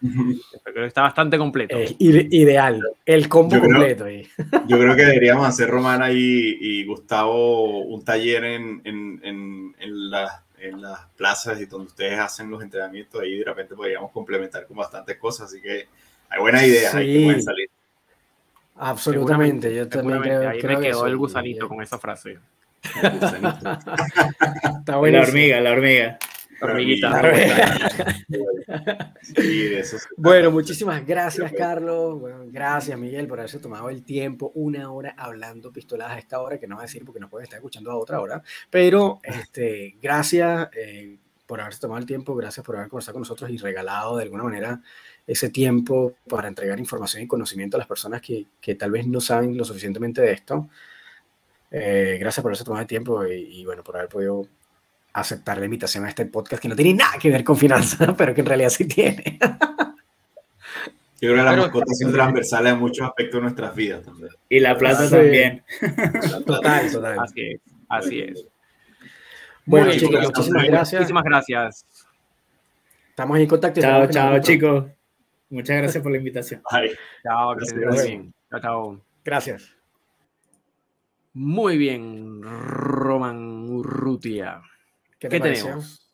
está bastante completo. ideal, el combo completo. yo creo que deberíamos hacer Romana y, y Gustavo un taller en, en, en, en, la, en las plazas y donde ustedes hacen los entrenamientos. Ahí de repente podríamos complementar con bastantes cosas. Así que hay buenas ideas ahí que pueden salir. Absolutamente, yo también creo, ahí me quedó el gusanito con esa frase. Está buena la hormiga, la hormiga. Hormiguita. bueno, muchísimas gracias, Carlos. gracias, Miguel, por haberse tomado el tiempo, una hora hablando pistoladas a esta hora, que no va a decir porque nos pueden estar escuchando a otra hora. Pero este, gracias eh, por haberse tomado el tiempo, gracias por haber conversado con nosotros y regalado de alguna manera ese tiempo para entregar información y conocimiento a las personas que, que tal vez no saben lo suficientemente de esto. Eh, gracias por haberse tomado el tiempo y, bueno, por haber podido aceptar la invitación a este podcast que no tiene nada que ver con finanzas, pero que en realidad sí tiene. Yo creo que la mascota es transversal en muchos aspectos de nuestras vidas también. Y la plata también. Total, total. Así es. Así es. Bueno, chicos, muchísimas gracias. Muchísimas gracias. Estamos en contacto. Chao, chao, chicos. Muchas gracias por la invitación. Chao, que bien. Chao, chao. Gracias. Muy bien, Roman Urrutia. ¿Qué, te tenemos?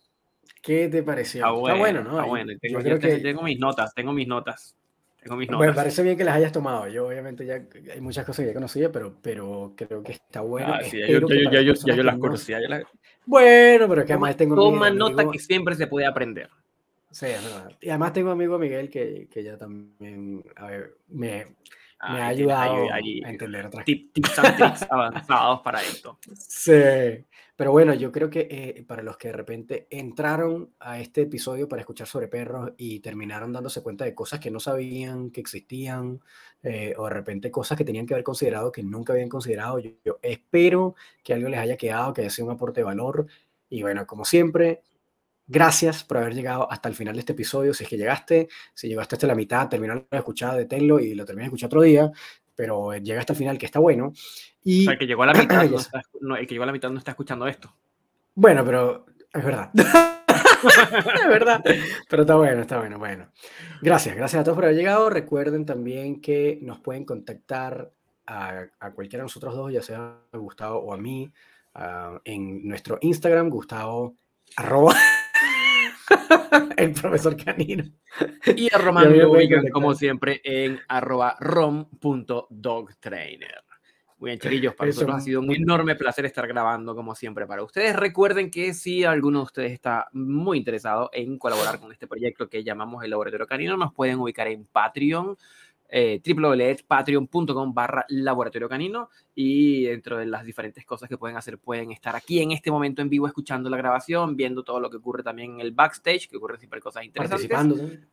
¿Qué te pareció? Está bueno, ¿no? Está bueno. Tengo, que... tengo mis notas, tengo mis notas. Tengo mis notas. Me parece bien que las hayas tomado. Yo obviamente ya hay muchas cosas que ya conocía, pero, pero creo que está bueno. Ah, sí, yo, ya, yo, ya yo las conocía. Bueno, pero es que además tengo... Toma nota que siempre se puede aprender. Sí, es verdad. Y además tengo amigo Miguel que, que ya también a ver, me, me ha ayudado a entender otras tips and tricks avanzados para esto. Sí, pero bueno, yo creo que eh, para los que de repente entraron a este episodio para escuchar sobre perros y terminaron dándose cuenta de cosas que no sabían que existían, eh, o de repente cosas que tenían que haber considerado que nunca habían considerado, yo, yo espero que algo les haya quedado, que haya sido un aporte de valor. Y bueno, como siempre, Gracias por haber llegado hasta el final de este episodio. Si es que llegaste, si llegaste hasta la mitad, terminaron de escuchar, deténlo y lo terminé de escuchar otro día, pero llega hasta el final, que está bueno. Y... O el que llegó a la mitad no el que llegó a la mitad no está escuchando esto. Bueno, pero es verdad. es verdad. Pero está bueno, está bueno. Bueno, gracias. Gracias a todos por haber llegado. Recuerden también que nos pueden contactar a, cualquiera de nosotros dos, ya sea a Gustavo o a mí, ah, en nuestro Instagram, Gustavo arroba el profesor canino. Y a Román como siempre, en arroba rom.dogtrainer. Muy bien, chiquillos, para nosotros ha sido un enorme placer estar grabando, como siempre, para ustedes. Recuerden que si alguno de ustedes está muy interesado en colaborar con este proyecto que llamamos el Laboratorio Canino, nos pueden ubicar en Patreon eh, www.patreon.com barra laboratorio canino y dentro de las diferentes cosas que pueden hacer pueden estar aquí en este momento en vivo escuchando la grabación, viendo todo lo que ocurre también en el backstage, que ocurre siempre cosas interesantes. Participando.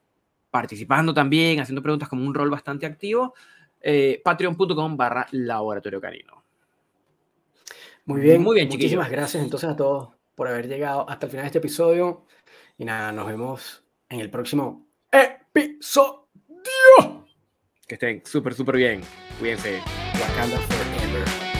Participando también, haciendo preguntas como un rol bastante activo. Eh, Patreon.com barra laboratorio canino. Muy bien, muy bien, Muchísimas gracias entonces a todos por haber llegado hasta el final de este episodio. Y nada, nos vemos en el próximo episodio. Estén súper, súper bien. Cuídense. Wakanda forever.